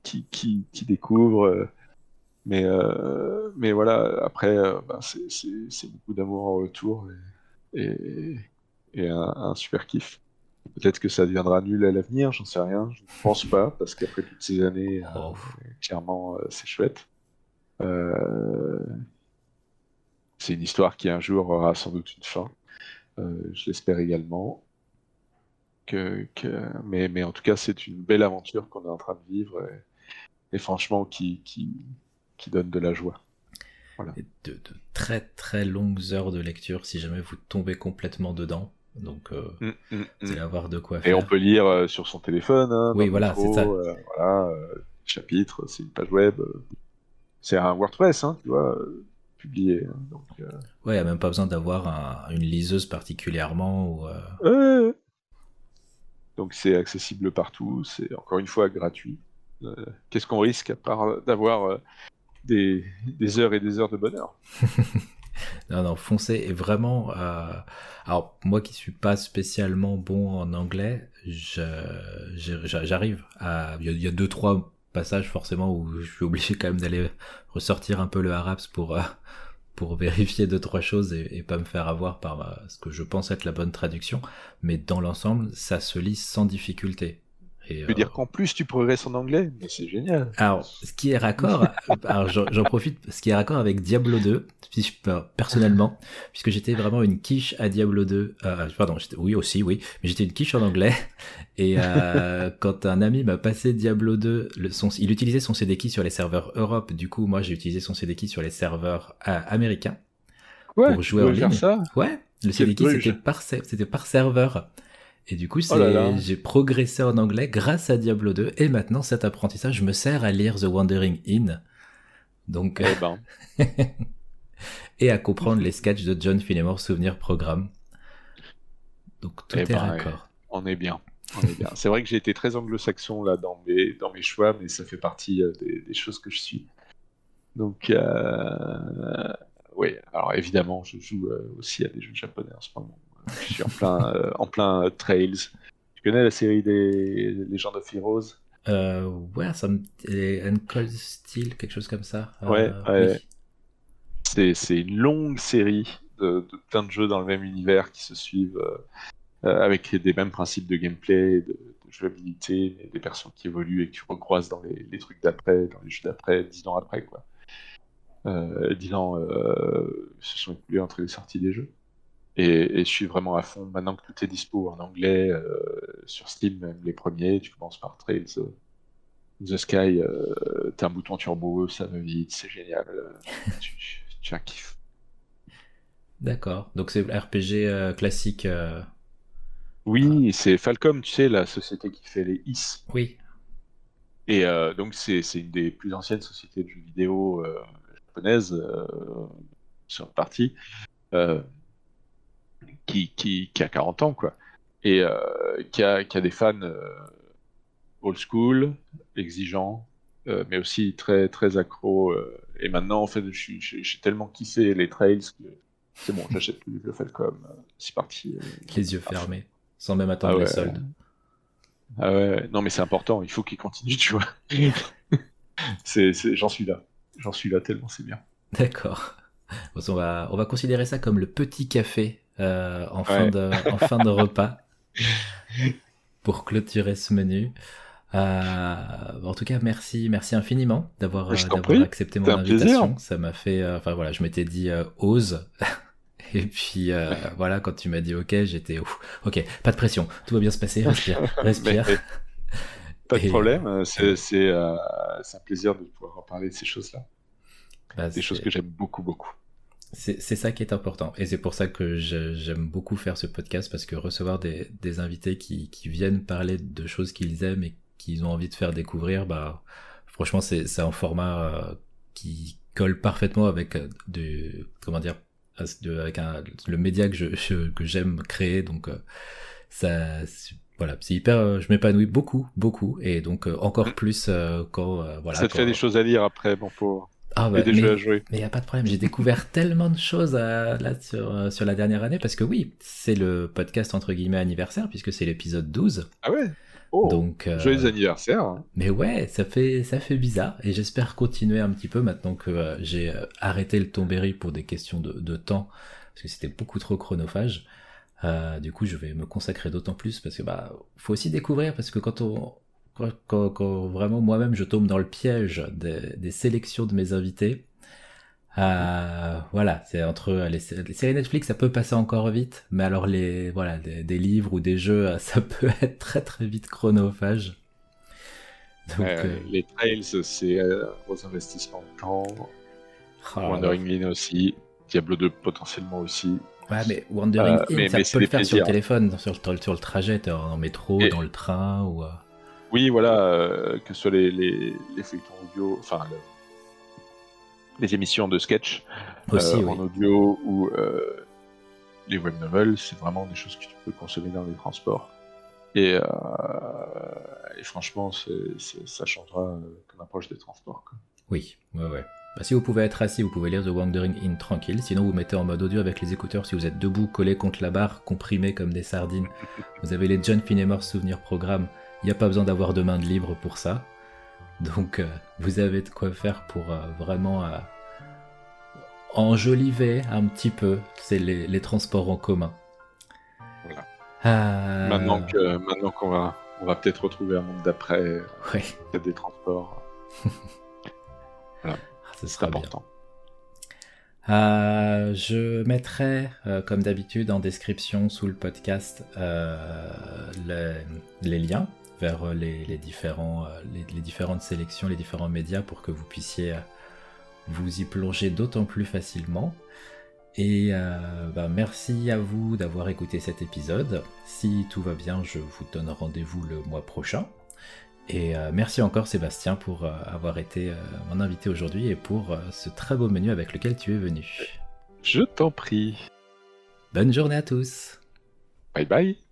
qui, qui, qui, découvre. Euh, mais, euh, mais voilà, après, ben, c'est beaucoup d'amour en retour et, et, un, super kiff. Peut-être que ça deviendra nul à l'avenir, j'en sais rien, je ne pense pas, parce qu'après toutes ces années, oh. clairement, c'est chouette. c'est une histoire qui un jour aura sans doute une fin, je l'espère également que, mais, mais en tout cas, c'est une belle aventure qu'on est en train de vivre et, franchement qui, qui, qui, donne de la joie. Voilà. de, très très longues heures de lecture si jamais vous tombez complètement dedans. Donc, euh, mm, mm, mm. c'est avoir de quoi faire. Et on peut lire euh, sur son téléphone. Hein, oui, voilà, c'est ça. Euh, voilà, chapitre, c'est une page web. c'est un WordPress, hein, tu vois publié. Hein, donc, Ouais, il n'y a même pas besoin d'avoir une liseuse particulièrement. Ou, donc c'est accessible partout, c'est encore une fois gratuit. Qu'est-ce qu'on risque à part d'avoir des, heures et des heures de bonheur? non, non, foncez et vraiment. Euh... Alors moi qui suis pas spécialement bon en anglais, j'arrive à. Il y a deux trois passages forcément où je suis obligé quand même d'aller ressortir un peu le Harap's pour. Euh, pour vérifier deux trois choses et, pas me faire avoir par euh, ce que je pense être la bonne traduction, mais dans l'ensemble, ça se lit sans difficulté. Et, tu veux dire euh, qu'en plus tu progresses en anglais Mais c'est génial. Alors, ce qui est raccord, alors j'en profite, ce qui est raccord avec Diablo 2, personnellement, puisque j'étais vraiment une quiche à Diablo 2. Euh, pardon, oui aussi, oui, mais j'étais une quiche en anglais. Et euh, quand un ami m'a passé Diablo 2, le, son, il utilisait son CD key sur les serveurs Europe. Du coup, moi, j'ai utilisé son CD key sur les serveurs euh, américains ouais, pour jouer en ligne. Ça ouais, le CD key c'était par, c'était par serveur. Et du coup, oh j'ai progressé en anglais grâce à Diablo 2. Et maintenant, cet apprentissage me sert à lire The Wandering Inn. Donc, eh ben. et à comprendre les sketchs de John Finnemore Souvenir Programme. Donc tout eh est ben, raccord. On est bien. On est bien. C'est vrai que j'ai été très anglo-saxon là dans mes, dans mes choix, mais ça fait partie euh, des, choses que je suis. Donc, euh... oui, alors évidemment, je joue euh, aussi à des jeux japonais en ce moment. Je suis en plein, euh, en plein Trails. Tu connais la série des Legends of Heroes euh, Ouais, ça me. Steel, quelque chose comme ça. Euh, ouais, ouais. C'est une longue série de, plein de jeux dans le même univers qui se suivent avec des mêmes principes de gameplay, de, jouabilité, des personnes qui évoluent et qui recroisent dans les, les trucs d'après, dans les jeux d'après, dix ans après, quoi. dix ans se sont écoulés entre les sorties des jeux. Et, je suis vraiment à fond. Maintenant que tout est dispo en anglais, euh, sur Steam, même les premiers, tu commences par Trails euh, The Sky, euh, t'as un bouton turbo, ça va vite, c'est génial. tu, tu, as kiff. D'accord. Donc c'est RPG classique. Oui, c'est Falcom, tu sais, la société qui fait les IS. Oui. Et donc c'est une des plus anciennes sociétés de jeux vidéo japonaises sur le parti qui, qui, qui, a 40 ans, quoi. Et euh, qui, a, qui, a, des fans euh, old school, exigeants, euh, mais aussi très, très accro. et maintenant, en fait, j'ai tellement kiffé les trails que c'est bon, j'achète plus le Falcom. c'est parti. les yeux fermés, sans même attendre ah les soldes. Ah ouais, non, mais c'est important, il faut qu'il continue, tu vois. j'en suis là. J'en suis là tellement c'est bien. D'accord. on, va, on va considérer ça comme le petit café euh, en, fin de, en fin de repas pour clôturer ce menu. Euh, en tout cas, merci, merci infiniment d'avoir accepté mon invitation. Ça m'a fait, euh, enfin voilà, je m'étais dit ose. Et puis voilà, quand tu m'as dit ok, j'étais ok, pas de pression, tout va bien se passer, respire, respire. pas de problème, c'est un plaisir de pouvoir en parler de ces choses-là. Bah, des choses que j'aime beaucoup, beaucoup. C'est ça qui est important. Et c'est pour ça que j'aime beaucoup faire ce podcast, parce que recevoir des, des invités qui, qui, viennent parler de choses qu'ils aiment et qu'ils ont envie de faire découvrir, bah, franchement, c'est un format euh, qui colle parfaitement avec euh, de, comment dire, avec un, le média que je, que j'aime créer. Donc, euh, ça, voilà, c'est hyper, je m'épanouis beaucoup, beaucoup, et donc encore mm. plus quand, voilà. Ça te fait des choses à lire après, bon, pour ah bah, mais il n'y a pas de problème, j'ai découvert tellement de choses euh, là sur, euh, sur la dernière année parce que oui, c'est le podcast entre guillemets anniversaire puisque c'est l'épisode 12. Ah ouais? Oh, Donc, euh, Joyeux anniversaire. Mais ouais, ça fait, ça fait bizarre et j'espère continuer un petit peu maintenant que j'ai arrêté le Tombéry pour des questions de, de temps parce que c'était beaucoup trop chronophage. du coup, je vais me consacrer d'autant plus parce que bah faut aussi découvrir parce que quand on quand, vraiment moi-même je tombe dans le piège des, sélections de mes invités. Euh, voilà, c'est entre les, séries Netflix, ça peut passer encore vite, mais alors les voilà des, livres ou des jeux, ça peut être très très vite chronophage. Euh, les trails, c'est euh, gros investissements de temps. Oh, Wandering Inn aussi, Diablo 2 potentiellement aussi. Ouais, mais Wandering Inn, ça peut le faire sur le téléphone, sur le, sur le trajet, en métro, dans le train ou. Oui, voilà, euh, que ce soit les, les, audio, enfin les émissions de sketch euh, en audio ou euh, les web novels, c'est vraiment des choses que tu peux consommer dans les transports. Et, franchement, ça changera ton approche des transports. Oui, ouais, ouais. Bah, si vous pouvez être assis, vous pouvez lire The Wandering In tranquille. Sinon, vous mettez en mode audio avec les écouteurs si vous êtes debout, collé contre la barre, comprimé comme des sardines. Vous avez les John Finnemore Souvenir Programme. Il n'y a pas besoin d'avoir de main de libre pour ça. Donc, euh, vous avez de quoi faire pour euh, vraiment euh, enjoliver un petit peu c'est les, transports en commun. Voilà. Maintenant que maintenant qu'on va on va peut-être retrouver un monde d'après. Ouais. Des transports. voilà. Ah, ce important. je mettrai, comme d'habitude, en description sous le podcast les, liens vers euh, les, différents, euh, les, différentes sélections, les différents médias pour que vous puissiez euh, vous y plonger d'autant plus facilement. Et bah, merci à vous d'avoir écouté cet épisode. Si tout va bien, je vous donne rendez-vous le mois prochain. Et merci encore Sébastien pour avoir été mon invité aujourd'hui et pour ce très beau menu avec lequel tu es venu. Je t'en prie. Bonne journée à tous. Bye bye.